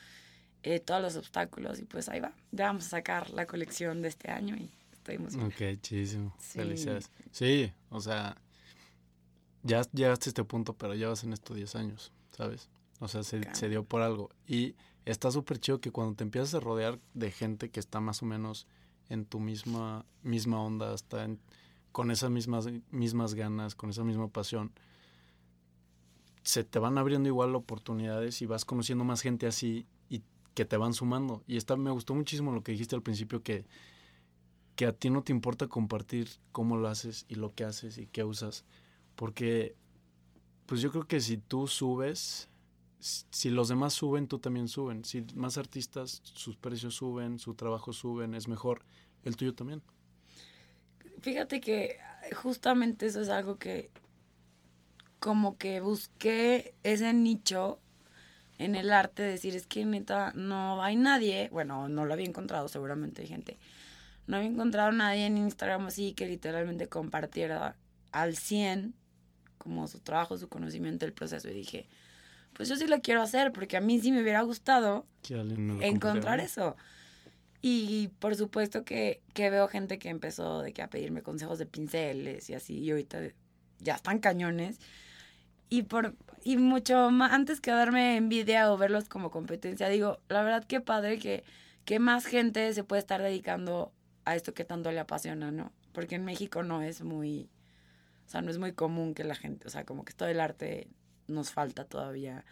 eh, todos los obstáculos y pues ahí va. Ya vamos a sacar la colección de este año y estoy emocionada. Ok, chidísimo. Felicidades. Sí, o sea, ya llegaste a este punto, pero llevas en esto 10 años, ¿sabes? O sea, se, se dio por algo. Y está súper chido que cuando te empiezas a rodear de gente que está más o menos en tu misma, misma onda, hasta con esas mismas, mismas ganas, con esa misma pasión, se te van abriendo igual oportunidades y vas conociendo más gente así y que te van sumando. Y esta, me gustó muchísimo lo que dijiste al principio, que, que a ti no te importa compartir cómo lo haces y lo que haces y qué usas, porque pues yo creo que si tú subes, si los demás suben, tú también suben. Si más artistas, sus precios suben, su trabajo suben, es mejor. El tuyo también. Fíjate que justamente eso es algo que como que busqué ese nicho en el arte, decir, es que neta, no hay nadie, bueno, no lo había encontrado, seguramente hay gente, no había encontrado nadie en Instagram así que literalmente compartiera al 100 como su trabajo, su conocimiento, el proceso. Y dije, pues yo sí lo quiero hacer, porque a mí sí me hubiera gustado encontrar eso. Y por supuesto que, que, veo gente que empezó de que a pedirme consejos de pinceles y así, y ahorita ya están cañones. Y, por, y mucho más, antes que darme envidia o verlos como competencia, digo, la verdad que padre que, que más gente se puede estar dedicando a esto que tanto le apasiona, ¿no? Porque en México no es muy, o sea, no es muy común que la gente, o sea, como que todo el arte nos falta todavía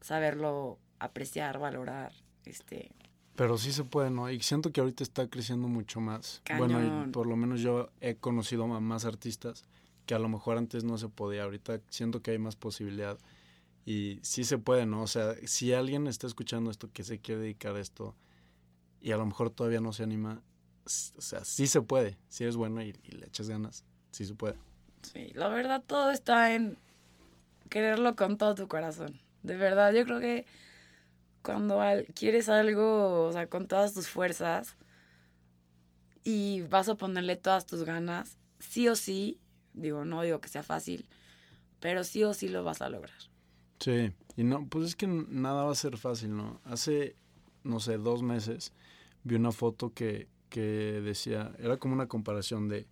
saberlo apreciar, valorar, este. Pero sí se puede, ¿no? Y siento que ahorita está creciendo mucho más. Bueno, por lo menos yo he conocido a más artistas que a lo mejor antes no se podía. Ahorita siento que hay más posibilidad. Y sí se puede, ¿no? O sea, si alguien está escuchando esto que se quiere dedicar a esto y a lo mejor todavía no se anima, o sea, sí se puede. Si eres bueno y, y le echas ganas, sí se puede. Sí, la verdad todo está en quererlo con todo tu corazón. De verdad, yo creo que cuando quieres algo, o sea, con todas tus fuerzas y vas a ponerle todas tus ganas, sí o sí, digo, no digo que sea fácil, pero sí o sí lo vas a lograr. Sí, y no, pues es que nada va a ser fácil, ¿no? Hace, no sé, dos meses vi una foto que, que decía, era como una comparación de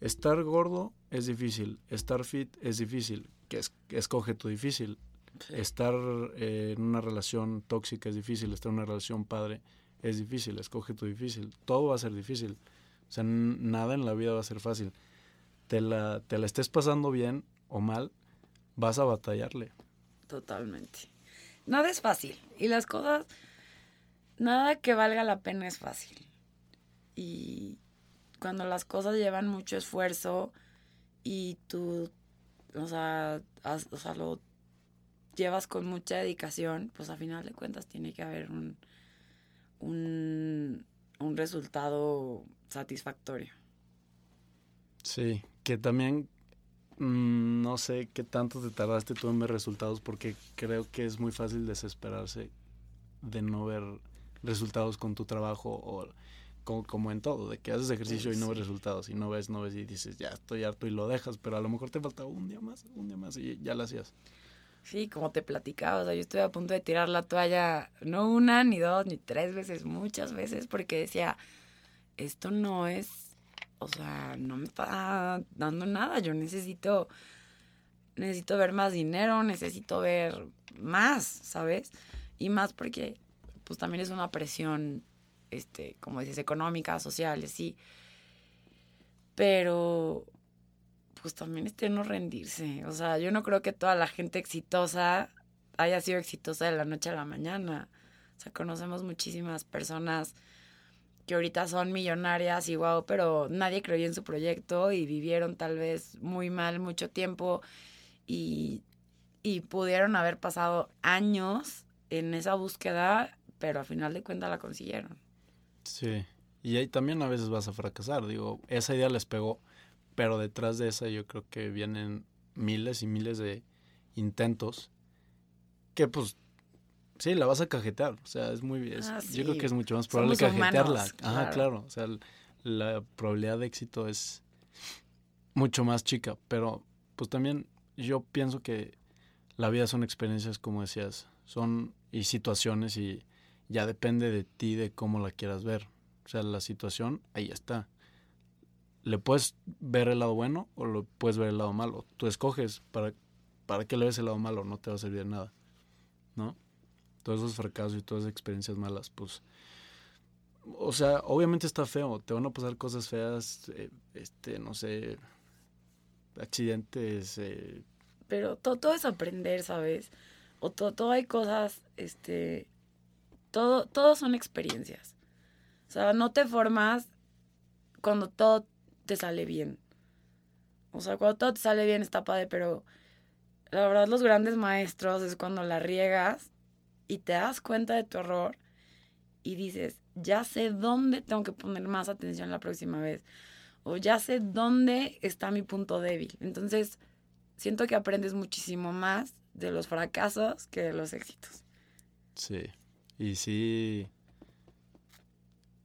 estar gordo es difícil, estar fit es difícil, que escoge tu difícil. Estar eh, en una relación tóxica es difícil, estar en una relación padre es difícil, escoge tu difícil. Todo va a ser difícil. O sea, nada en la vida va a ser fácil. Te la, te la estés pasando bien o mal, vas a batallarle. Totalmente. Nada es fácil. Y las cosas, nada que valga la pena es fácil. Y cuando las cosas llevan mucho esfuerzo y tú, o sea, o sea, lo llevas con mucha dedicación, pues a final de cuentas tiene que haber un, un, un resultado satisfactorio. Sí, que también mm, no sé qué tanto te tardaste tú en ver resultados porque creo que es muy fácil desesperarse de no ver resultados con tu trabajo o como, en todo, de que haces ejercicio y no ves resultados, y no ves, no ves, y dices, ya estoy harto y lo dejas, pero a lo mejor te falta un día más, un día más, y ya lo hacías. Sí, como te platicaba, o sea, yo estoy a punto de tirar la toalla, no una, ni dos, ni tres veces, muchas veces, porque decía, esto no es, o sea, no me está dando nada, yo necesito, necesito ver más dinero, necesito ver más, ¿sabes? Y más porque, pues también es una presión este, como dices, económicas, sociales, sí. Pero, pues también este no rendirse. O sea, yo no creo que toda la gente exitosa haya sido exitosa de la noche a la mañana. O sea, conocemos muchísimas personas que ahorita son millonarias y wow, pero nadie creyó en su proyecto y vivieron tal vez muy mal mucho tiempo y, y pudieron haber pasado años en esa búsqueda, pero al final de cuentas la consiguieron. Sí, y ahí también a veces vas a fracasar, digo, esa idea les pegó, pero detrás de esa yo creo que vienen miles y miles de intentos que pues sí, la vas a cajetear, o sea, es muy ah, yo creo que es mucho más probable cajetearla. Ajá, claro, o sea, la probabilidad de éxito es mucho más chica, pero pues también yo pienso que la vida son experiencias como decías, son y situaciones y ya depende de ti de cómo la quieras ver. O sea, la situación ahí está. Le puedes ver el lado bueno o lo puedes ver el lado malo. Tú escoges para, para qué le ves el lado malo, no te va a servir de nada. ¿No? Todos esos fracasos y todas esas experiencias malas, pues. O sea, obviamente está feo. Te van a pasar cosas feas, eh, este, no sé, accidentes. Eh. Pero todo, todo es aprender, ¿sabes? O todo, todo hay cosas, este, todo, son experiencias. O sea, no te formas cuando todo te sale bien. O sea, cuando todo te sale bien está padre, pero la verdad los grandes maestros es cuando la riegas y te das cuenta de tu error y dices, ya sé dónde tengo que poner más atención la próxima vez. O ya sé dónde está mi punto débil. Entonces, siento que aprendes muchísimo más de los fracasos que de los éxitos. Sí. Y sí,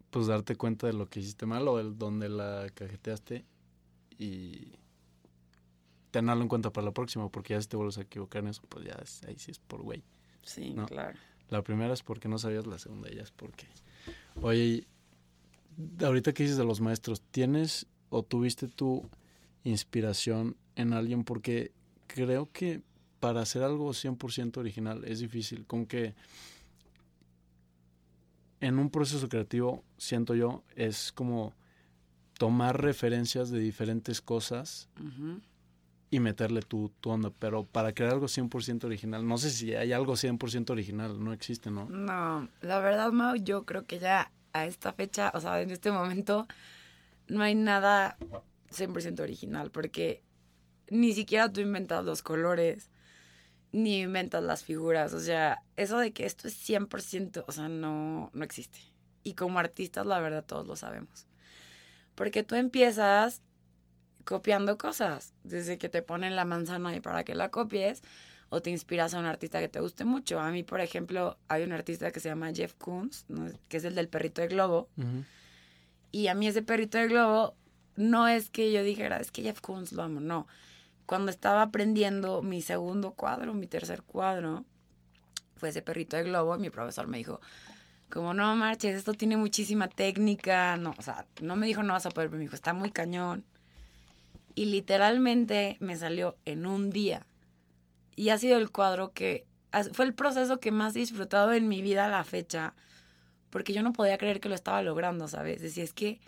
pues darte cuenta de lo que hiciste mal o el donde la cajeteaste y tenerlo en cuenta para la próxima, porque ya si te vuelves a equivocar en eso, pues ya es, ahí sí es por güey. Sí, claro. La primera es porque no sabías, la segunda ya es porque... Oye, ahorita que dices de los maestros, ¿tienes o tuviste tu inspiración en alguien? Porque creo que para hacer algo 100% original es difícil, como que en un proceso creativo, siento yo, es como tomar referencias de diferentes cosas y meterle tu, tu, onda. Pero para crear algo 100% original, no sé si hay algo 100% original, no existe, ¿no? No, la verdad, Mau, yo creo que ya a esta fecha, o sea, en este momento, no hay nada 100% original, porque ni siquiera tú inventas los colores, ni inventas las figuras. O sea, eso de que esto es 100%, o sea, no, no existe. Y como artistas, la verdad, todos lo sabemos. Porque tú empiezas copiando cosas, desde que te ponen la manzana ahí para que la copies, o te inspiras a un artista que te guste mucho. A mí, por ejemplo, hay un artista que se llama Jeff Koons, que es el del perrito de globo. Y a mí ese perrito de globo no es que yo dijera, es que Jeff Koons lo amo, no cuando estaba aprendiendo mi segundo cuadro, mi tercer cuadro, fue ese perrito de globo, y mi profesor me dijo, como no marches, esto tiene muchísima técnica, no, o sea, no me dijo no vas a poder, pero me dijo, está muy cañón. Y literalmente me salió en un día. Y ha sido el cuadro que, fue el proceso que más he disfrutado en mi vida a la fecha, porque yo no podía creer que lo estaba logrando, ¿sabes? Decía, es que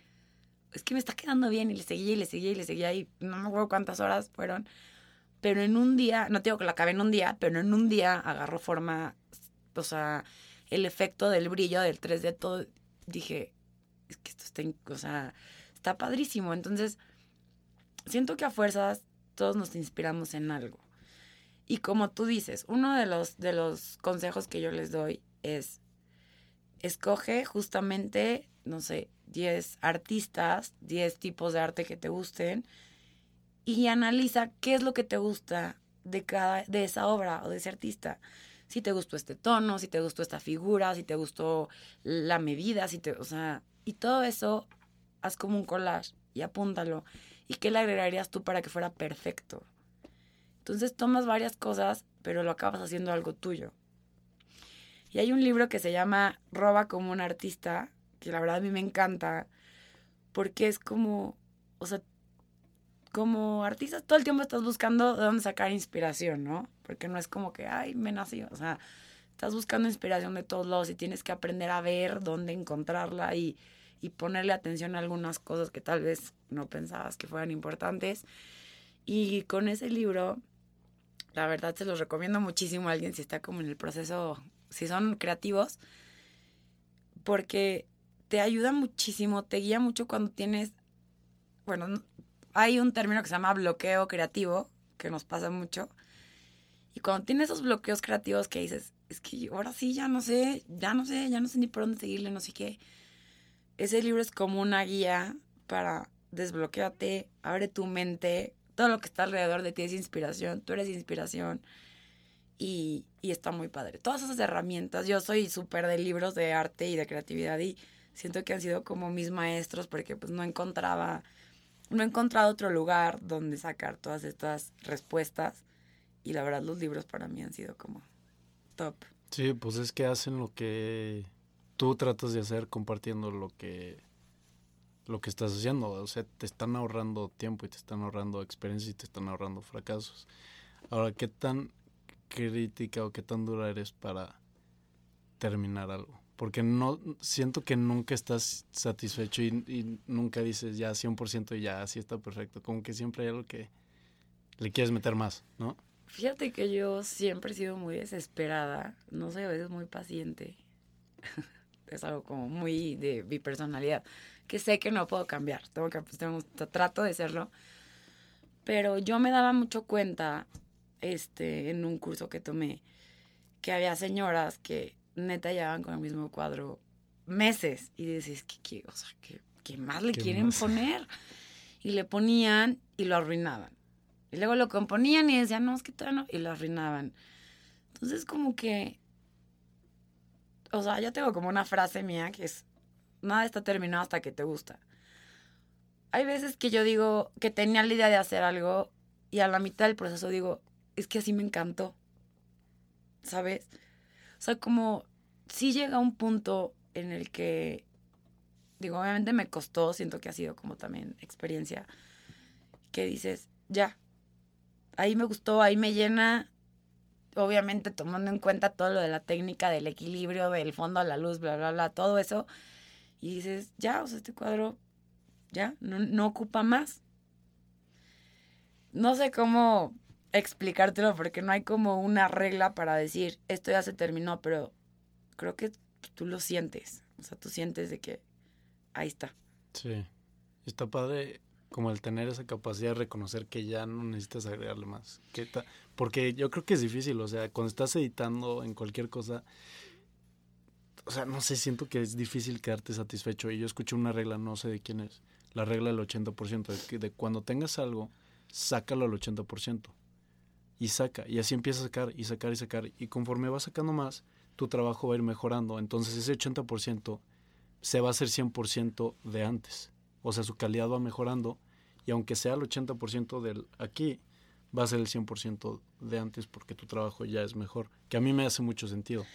es que me está quedando bien y le seguía y le seguía y le seguía y no me acuerdo cuántas horas fueron. Pero en un día, no digo que la acabé en un día, pero en un día agarró forma, o sea, el efecto del brillo del 3D, todo, dije, es que esto está, o sea, está padrísimo. Entonces, siento que a fuerzas todos nos inspiramos en algo. Y como tú dices, uno de los, de los consejos que yo les doy es, escoge justamente, no sé, 10 artistas, 10 tipos de arte que te gusten y analiza qué es lo que te gusta de cada de esa obra o de ese artista. Si te gustó este tono, si te gustó esta figura, si te gustó la medida, si te, o sea, y todo eso haz como un collage y apúntalo. ¿Y qué le agregarías tú para que fuera perfecto? Entonces tomas varias cosas, pero lo acabas haciendo algo tuyo. Y hay un libro que se llama Roba como un artista, que la verdad a mí me encanta, porque es como, o sea, como artista todo el tiempo estás buscando de dónde sacar inspiración, ¿no? Porque no es como que, ay, me nació, o sea, estás buscando inspiración de todos lados y tienes que aprender a ver dónde encontrarla y, y ponerle atención a algunas cosas que tal vez no pensabas que fueran importantes. Y con ese libro, la verdad se los recomiendo muchísimo a alguien si está como en el proceso, si son creativos, porque te ayuda muchísimo, te guía mucho cuando tienes, bueno, hay un término que se llama bloqueo creativo, que nos pasa mucho. Y cuando tienes esos bloqueos creativos que dices, es que ahora sí, ya no sé, ya no sé, ya no sé ni por dónde seguirle, no sé qué. Ese libro es como una guía para desbloquearte, abre tu mente, todo lo que está alrededor de ti es inspiración, tú eres inspiración y, y está muy padre. Todas esas herramientas, yo soy súper de libros de arte y de creatividad y siento que han sido como mis maestros porque pues no encontraba, no he encontrado otro lugar donde sacar todas estas respuestas y la verdad los libros para mí han sido como top. Sí, pues es que hacen lo que tú tratas de hacer compartiendo lo que lo que estás haciendo, o sea, te están ahorrando tiempo y te están ahorrando experiencias y te están ahorrando fracasos. Ahora, ¿qué tan crítica o qué tan dura eres para terminar algo? Porque no siento que nunca estás satisfecho y, nunca dices ya 100% y ya así está perfecto, como que siempre hay algo que le quieres meter más, ¿no? Fíjate que yo siempre he sido muy desesperada, no sé, a veces muy paciente. es algo como muy de mi personalidad, que sé que no puedo cambiar, tengo que pues, tengo, trato de serlo. Pero yo me daba mucho cuenta este en un curso que tomé que había señoras que neta llevaban con el mismo cuadro meses y dices, ¿qué, o sea, ¿qué, más le quieren poner? Y le ponían y lo arruinaban. Y luego lo componían y decían, no, es que todavía no, y lo arruinaban. Entonces, como que, o sea, yo tengo como una frase mía que es, nada está terminado hasta que te gusta. Hay veces que yo digo que tenía la idea de hacer algo y a la mitad del proceso digo, es que así me encantó. ¿Sabes? O sea, como si llega un punto en el que, digo, obviamente me costó, siento que ha sido como también experiencia, que dices, ya, ahí me gustó, ahí me llena, obviamente tomando en cuenta todo lo de la técnica, del equilibrio, del fondo a la luz, bla, bla, bla, todo eso. Y dices, ya, o sea, este cuadro ya, no, no ocupa más. No sé cómo explicártelo porque no hay como una regla para decir, esto ya se terminó, pero creo que tú lo sientes. O sea, tú sientes de que ahí está. Sí. Está padre como el tener esa capacidad de reconocer que ya no necesitas agregarle más. Que porque yo creo que es difícil, o sea, cuando estás editando en cualquier cosa, o sea, no sé, siento que es difícil quedarte satisfecho. Y yo escuché una regla, no sé de quién es, la regla del 80%, de que de cuando tengas algo, sácalo al 80%. Y saca, y así empieza a sacar, y sacar, y sacar. Y conforme vas sacando más, tu trabajo va a ir mejorando. Entonces ese 80% se va a hacer 100% de antes. O sea, su calidad va mejorando y aunque sea el 80% del aquí, va a ser el 100% de antes porque tu trabajo ya es mejor, que a mí me hace mucho sentido.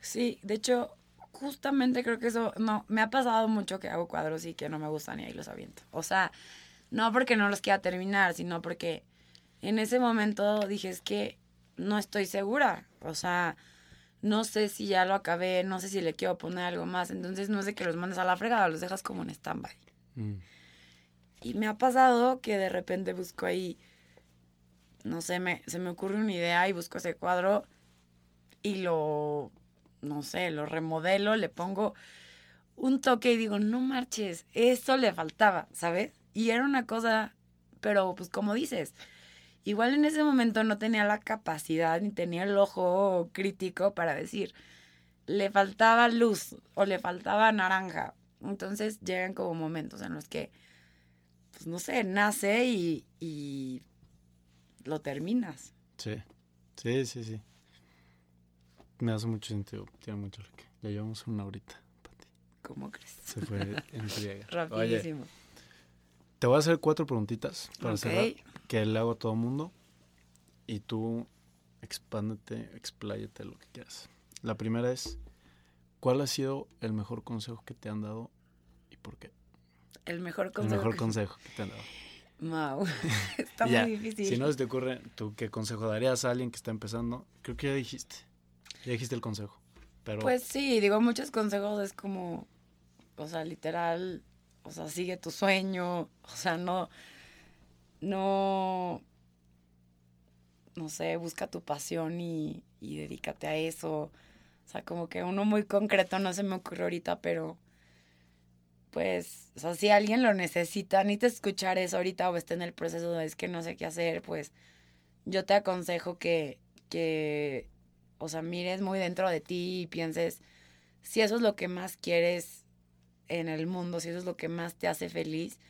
Sí, de hecho, justamente creo que eso, no, me ha pasado mucho que hago cuadros y que no me gustan y ahí los aviento. O sea, no porque no los quiera terminar, sino porque en ese momento dije, es que no estoy segura. O sea, no sé si ya lo acabé, no sé si le quiero poner algo más. Entonces no sé que los mandes a la fregada, los dejas como en stand-by. Mm. Y me ha pasado que de repente busco ahí, no sé, me, se me ocurre una idea y busco ese cuadro y lo, no sé, lo remodelo, le pongo un toque y digo, no marches, eso le faltaba, ¿sabes? Y era una cosa, pero pues como dices, igual en ese momento no tenía la capacidad ni tenía el ojo crítico para decir, le faltaba luz o le faltaba naranja. Entonces llegan como momentos en los que, pues no sé, nace y, y lo terminas. Sí, sí, sí, sí. Me hace mucho sentido, tiene mucho que. Ya llevamos una horita, Pati. ¿Cómo crees? Se fue en friega. Rapidísimo. te voy a hacer cuatro preguntitas para cerrar que le hago a todo mundo y tú expándete, expláyate lo que quieras. La primera es, ¿cuál ha sido el mejor consejo que te han dado y por qué? El mejor consejo. El mejor consejo que te han dado. Mau, está muy difícil. Si no se te ocurre, ¿tú qué consejo darías a alguien que está empezando? Creo que ya dijiste, ya dijiste el consejo. Pero... Pues sí, digo, muchos consejos es como, o sea, literal, o sea, sigue tu sueño, o sea, no, no, no sé, busca tu pasión y, y dedícate a eso. O sea, como que uno muy concreto no se me ocurre ahorita, pero pues, o sea, si alguien lo necesita, ni te escuchar eso ahorita o esté en el proceso de es que no sé qué hacer, pues yo te aconsejo que, que, o sea, mires muy dentro de ti y pienses si eso es lo que más quieres en el mundo, si eso es lo que más te hace feliz,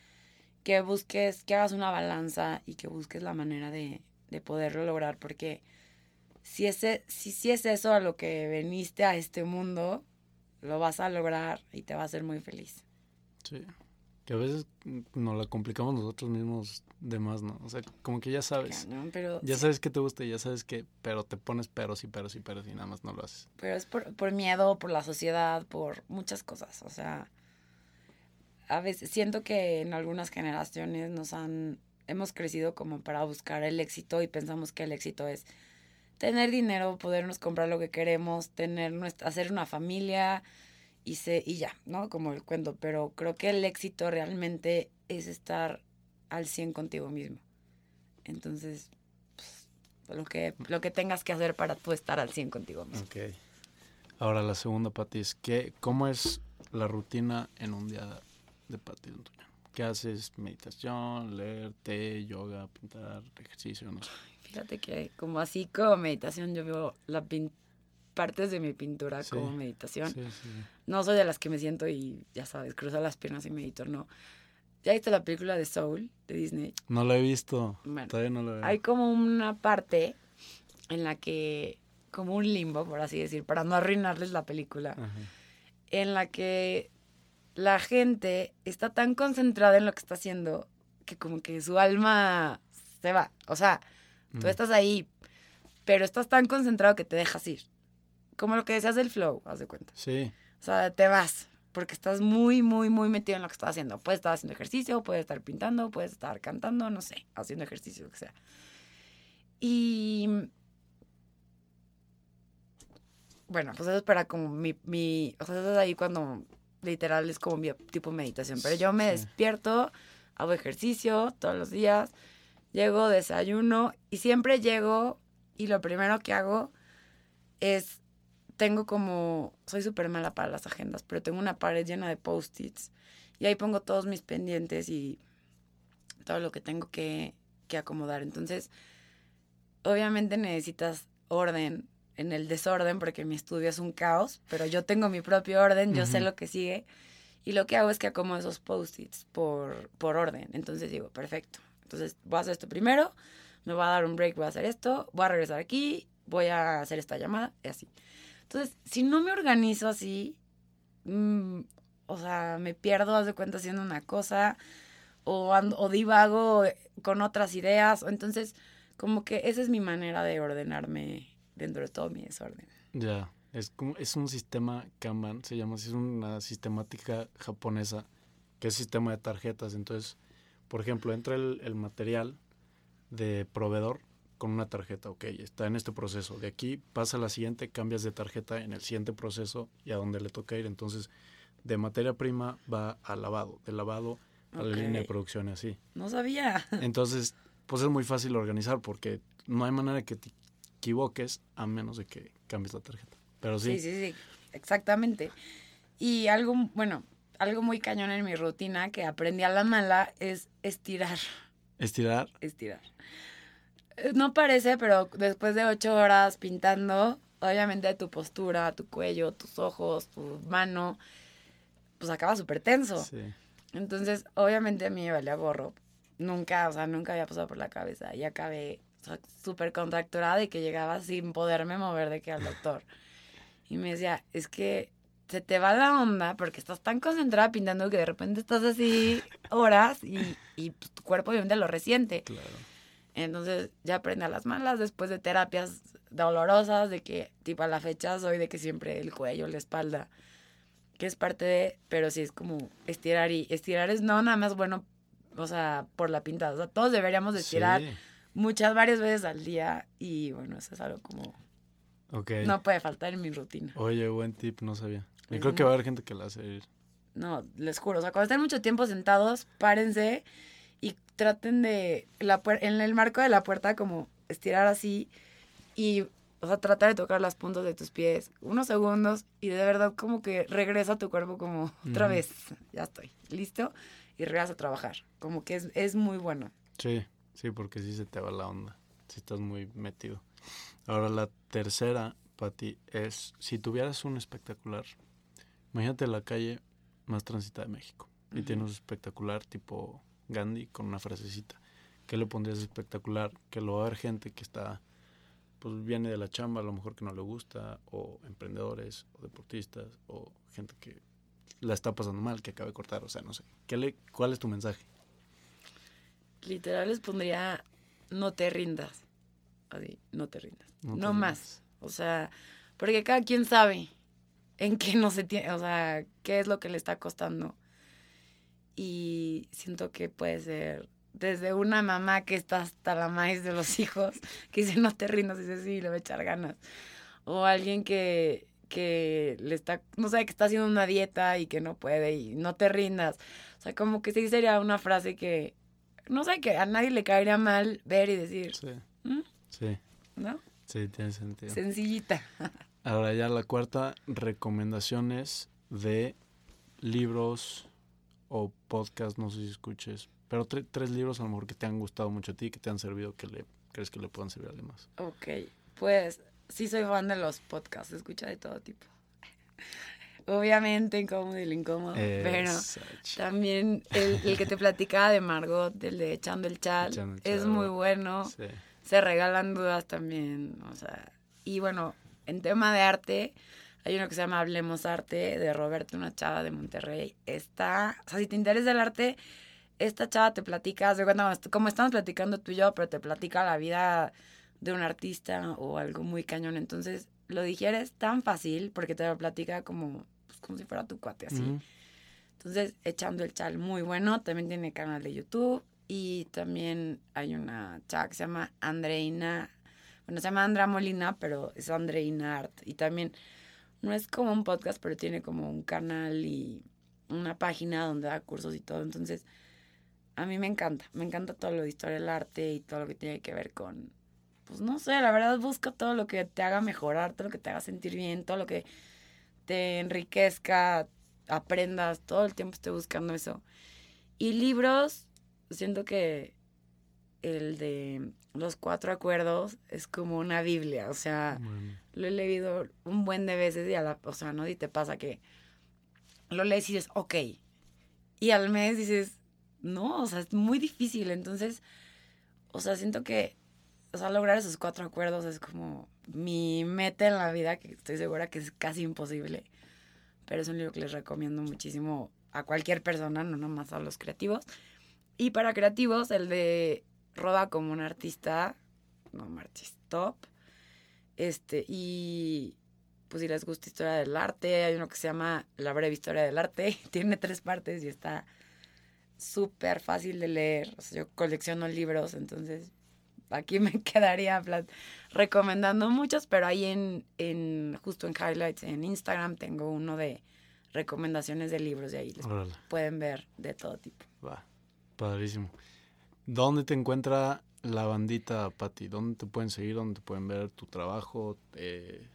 que busques, que hagas una balanza y que busques la manera de, de poderlo lograr, porque si, ese, si, si es eso a lo que veniste a este mundo, lo vas a lograr y te va a hacer muy feliz. Sí. Que a veces nos la complicamos nosotros mismos de más, ¿no? O sea, como que ya sabes. pero, ya sabes que te gusta y ya sabes que, pero te pones peros y peros y peros y nada más no lo haces. Pero es por, por miedo, por la sociedad, por muchas cosas. O sea, a veces siento que en algunas generaciones nos han, hemos crecido como para buscar el éxito y pensamos que el éxito es tener dinero, podernos comprar lo que queremos, tener nuestra, hacer una familia y, se, y ya, ¿no? Como el cuento, pero creo que el éxito realmente es estar al 100 contigo mismo. Entonces, pues, lo, que, lo que tengas que hacer para tú estar al 100 contigo mismo. Ok. Ahora la segunda, Pati, es que, ¿cómo es la rutina en un día de Pati ¿Qué haces? Meditación, leer, té, yoga, pintar, ejercicio, no sé. Fíjate que como así como meditación yo veo las partes de mi pintura como meditación. No soy de las que me siento y ya sabes, cruzo las piernas y medito, no. ¿Ya viste la película de Soul de Disney? No la he visto. Bueno, Todavía no la veo. Hay como una parte en la que, como un limbo, por así decir, para no arruinarles la película, Ajá. en la que la gente está tan concentrada en lo que está haciendo que como que su alma se va. O sea, tú Mm. estás ahí, pero estás tan concentrado que te dejas ir. Como lo que decías del flow, haz de cuenta. Sí. O sea, te vas, porque estás muy, muy, muy metido en lo que estás haciendo. Puedes estar haciendo ejercicio, puedes estar pintando, puedes estar cantando, no sé, haciendo ejercicio, lo que sea. Y bueno, pues eso es para como mi, mi, o sea, eso es ahí cuando literal es como mi tipo de meditación. Pero yo me Sí. despierto, hago ejercicio todos los días, llego, desayuno y siempre llego y lo primero que hago es, tengo como, soy súper mala para las agendas, pero tengo una pared llena de post-its y ahí pongo todos mis pendientes y todo lo que tengo que, que acomodar. Entonces, obviamente necesitas orden en el desorden porque mi estudio es un caos, pero yo tengo mi propio orden, yo sé Ujú. lo que sigue y lo que hago es que acomodo esos post-its por, por orden. Entonces digo, perfecto. Entonces voy a hacer esto primero, me voy a dar un break, voy a hacer esto, voy a regresar aquí, voy a hacer esta llamada y así. Entonces, si no me organizo así, mm, o sea, me pierdo, haz de cuenta, haciendo una cosa o, ando- o divago con otras ideas. Entonces, como que esa es mi manera de ordenarme dentro de todo mi desorden. Ya. Es, como, es un sistema Kanban, se llama es una sistemática japonesa, que es sistema de tarjetas. Entonces, por ejemplo, entra el, el material de proveedor con una tarjeta, ok, está en este proceso. De aquí pasa a la siguiente, cambias de tarjeta en el siguiente proceso y a dónde le toca ir. Entonces, de materia prima va al lavado, de lavado a la línea de producción y así. No sabía. Entonces, pues es muy fácil organizar porque no hay manera que te equivoques a menos de que cambies la tarjeta. Pero sí, Sí, sí, sí, exactamente. Y algo, bueno, algo muy cañón en mi rutina que aprendí a la mala es estirar, estirar, estirar. Eh, No parece, pero después de ocho horas pintando, obviamente tu postura, tu cuello, tus ojos, tu mano, pues acaba súper tenso. sí. Entonces, obviamente a mí me valía gorro. Nunca, o sea, nunca había pasado por la cabeza. Y acabé súper contracturada y que llegaba sin poderme mover de que al doctor. Y me decía, es que se te va la onda porque estás tan concentrada pintando que de repente estás así horas y, y pues, tu cuerpo obviamente lo resiente. Claro. Entonces ya aprendí a las malas después de terapias dolorosas, de que tipo a la fecha soy de que siempre el cuello, la espalda, que es parte de, pero sí es como estirar y estirar es no nada más bueno, o sea, por la pintada, o sea, todos deberíamos de estirar Sí. Muchas, varias veces al día y bueno, eso es algo como Ok. no puede faltar en mi rutina. Oye, buen tip, no sabía. Yo Es creo que va a haber gente que la hace ir. No, les juro, o sea, cuando estén mucho tiempo sentados, párense y traten de, la en el marco de la puerta, como estirar así y, o sea, tratar de tocar las puntas de tus pies unos segundos y de verdad como que regresa a tu cuerpo como otra vez, ya estoy, listo, y regresas a trabajar. Como que es, es muy bueno. Sí, sí, porque sí se te va la onda. Si estás muy metido. Ahora la tercera, Pati, es si tuvieras un espectacular, imagínate la calle más transitada de México y Ujú. tienes un espectacular tipo Gandhi con una frasecita. ¿Qué le pondrías espectacular? Que lo va a ver gente que está, pues viene de la chamba, a lo mejor que no le gusta, o emprendedores, o deportistas, o gente que la está pasando mal, que acaba de cortar, o sea, no sé. ¿Qué le, ¿Cuál es tu mensaje? Literal les pondría, no te rindas. Así, no te rindas. No No, te más. O sea, porque cada quien sabe en qué no se tiene, o sea, qué es lo que le está costando. Y siento que puede ser desde una mamá que está hasta la maíz de los hijos, que dice no te rindas, y dice sí, le voy a echar ganas. O alguien que, que le está, no sé, que está haciendo una dieta y que no puede y no te rindas. O sea, como que sí sería una frase que, no sé, que a nadie le caería mal ver y decir, Sí. ¿Mm? Sí, ¿no? sí, tiene sentido. Sencillita. Ahora ya la cuarta, recomendaciones de libros o podcast, no sé si escuches, pero tre- tres libros a lo mejor que te han gustado mucho a ti, que te han servido, que le crees que le puedan servir a alguien más. Ok, pues sí soy fan de los podcasts, escucha de todo tipo. Obviamente incómodo y el incómodo, pero también el, el, que te platicaba de Margot, el de Echando el Chal, es muy bueno. Se regalan dudas también, o sea, y bueno, en tema de arte, hay uno que se llama Hablemos Arte de Roberto, una chava de Monterrey. Está, o sea, si te interesa el arte, esta chava te platica, de como estamos platicando tú y yo, pero te platica la vida de un artista o algo muy cañón. Entonces, lo digieres tan fácil porque te lo platica como, pues, como si fuera tu cuate así. Entonces, echando el chal muy bueno. También tiene canal de YouTube. Y también hay una chava que se llama Andreina. Bueno, se llama Andra Molina, pero es Andreina Art. Y también no es como un podcast, pero tiene como un canal y una página donde da cursos y todo. Entonces, a mí me encanta. Me encanta todo lo de historia del arte y todo lo que tiene que ver con pues no sé, la verdad busca todo lo que te haga mejorar, todo lo que te haga sentir bien, todo lo que te enriquezca, aprendas, todo el tiempo estoy buscando eso. Y libros, siento que el de los cuatro acuerdos es como una Biblia, o sea, lo he leído un buen de veces y a la, o sea, no y te pasa que lo lees y dices, ok, y al mes dices, no, o sea, es muy difícil, entonces, o sea, siento que o sea, lograr esos cuatro acuerdos es como mi meta en la vida, que estoy segura que es casi imposible. Pero es un libro que les recomiendo muchísimo a cualquier persona, no nomás a los creativos. Y para creativos, el de Roda como un artista, no marches, top. Este, y pues si les gusta historia del arte, hay uno que se llama La breve historia del arte, tiene tres partes y está súper fácil de leer. Yo colecciono libros, entonces aquí me quedaría recomendando muchos, pero ahí en, en, justo en highlights en Instagram tengo uno de recomendaciones de libros de ahí les pueden ver de todo tipo. Va, padrísimo. ¿Dónde te encuentra la bandita, Patti? ¿Dónde te pueden seguir? ¿Dónde te pueden ver tu trabajo, eh,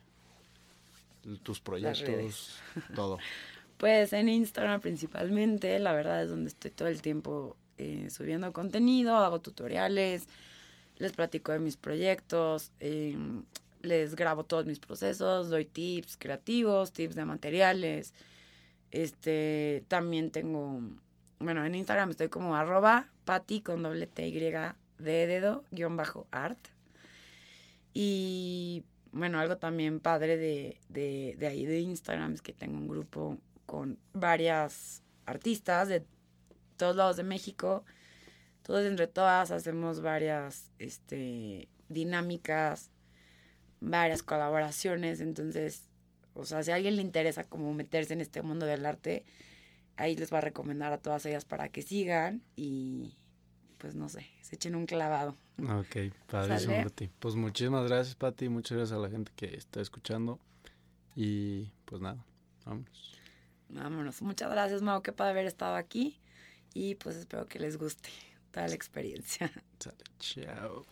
tus proyectos, todo? Pues en Instagram principalmente, la verdad es donde estoy todo el tiempo eh, subiendo contenido, hago tutoriales, les platico de mis proyectos, em, les grabo todos mis procesos, doy tips creativos, tips de materiales. Este, también tengo, bueno, en Instagram estoy como arroba pati con doble T Y de dedo guion bajo art. Y bueno, algo también padre de, de, de ahí de Instagram es que tengo un grupo con varias artistas de todos lados de México todos entre todas hacemos varias este, dinámicas, varias colaboraciones, entonces, o sea, si a alguien le interesa como meterse en este mundo del arte, ahí les va a recomendar a todas ellas para que sigan y pues no sé, se echen un clavado. Ok, padrísimo, Pati. Pues muchísimas gracias, Pati, muchas gracias a la gente que está escuchando. Y pues nada, vámonos. Vámonos, muchas gracias, Mau, qué padre haber estado aquí. Y pues espero que les guste toda la experiencia. Chao.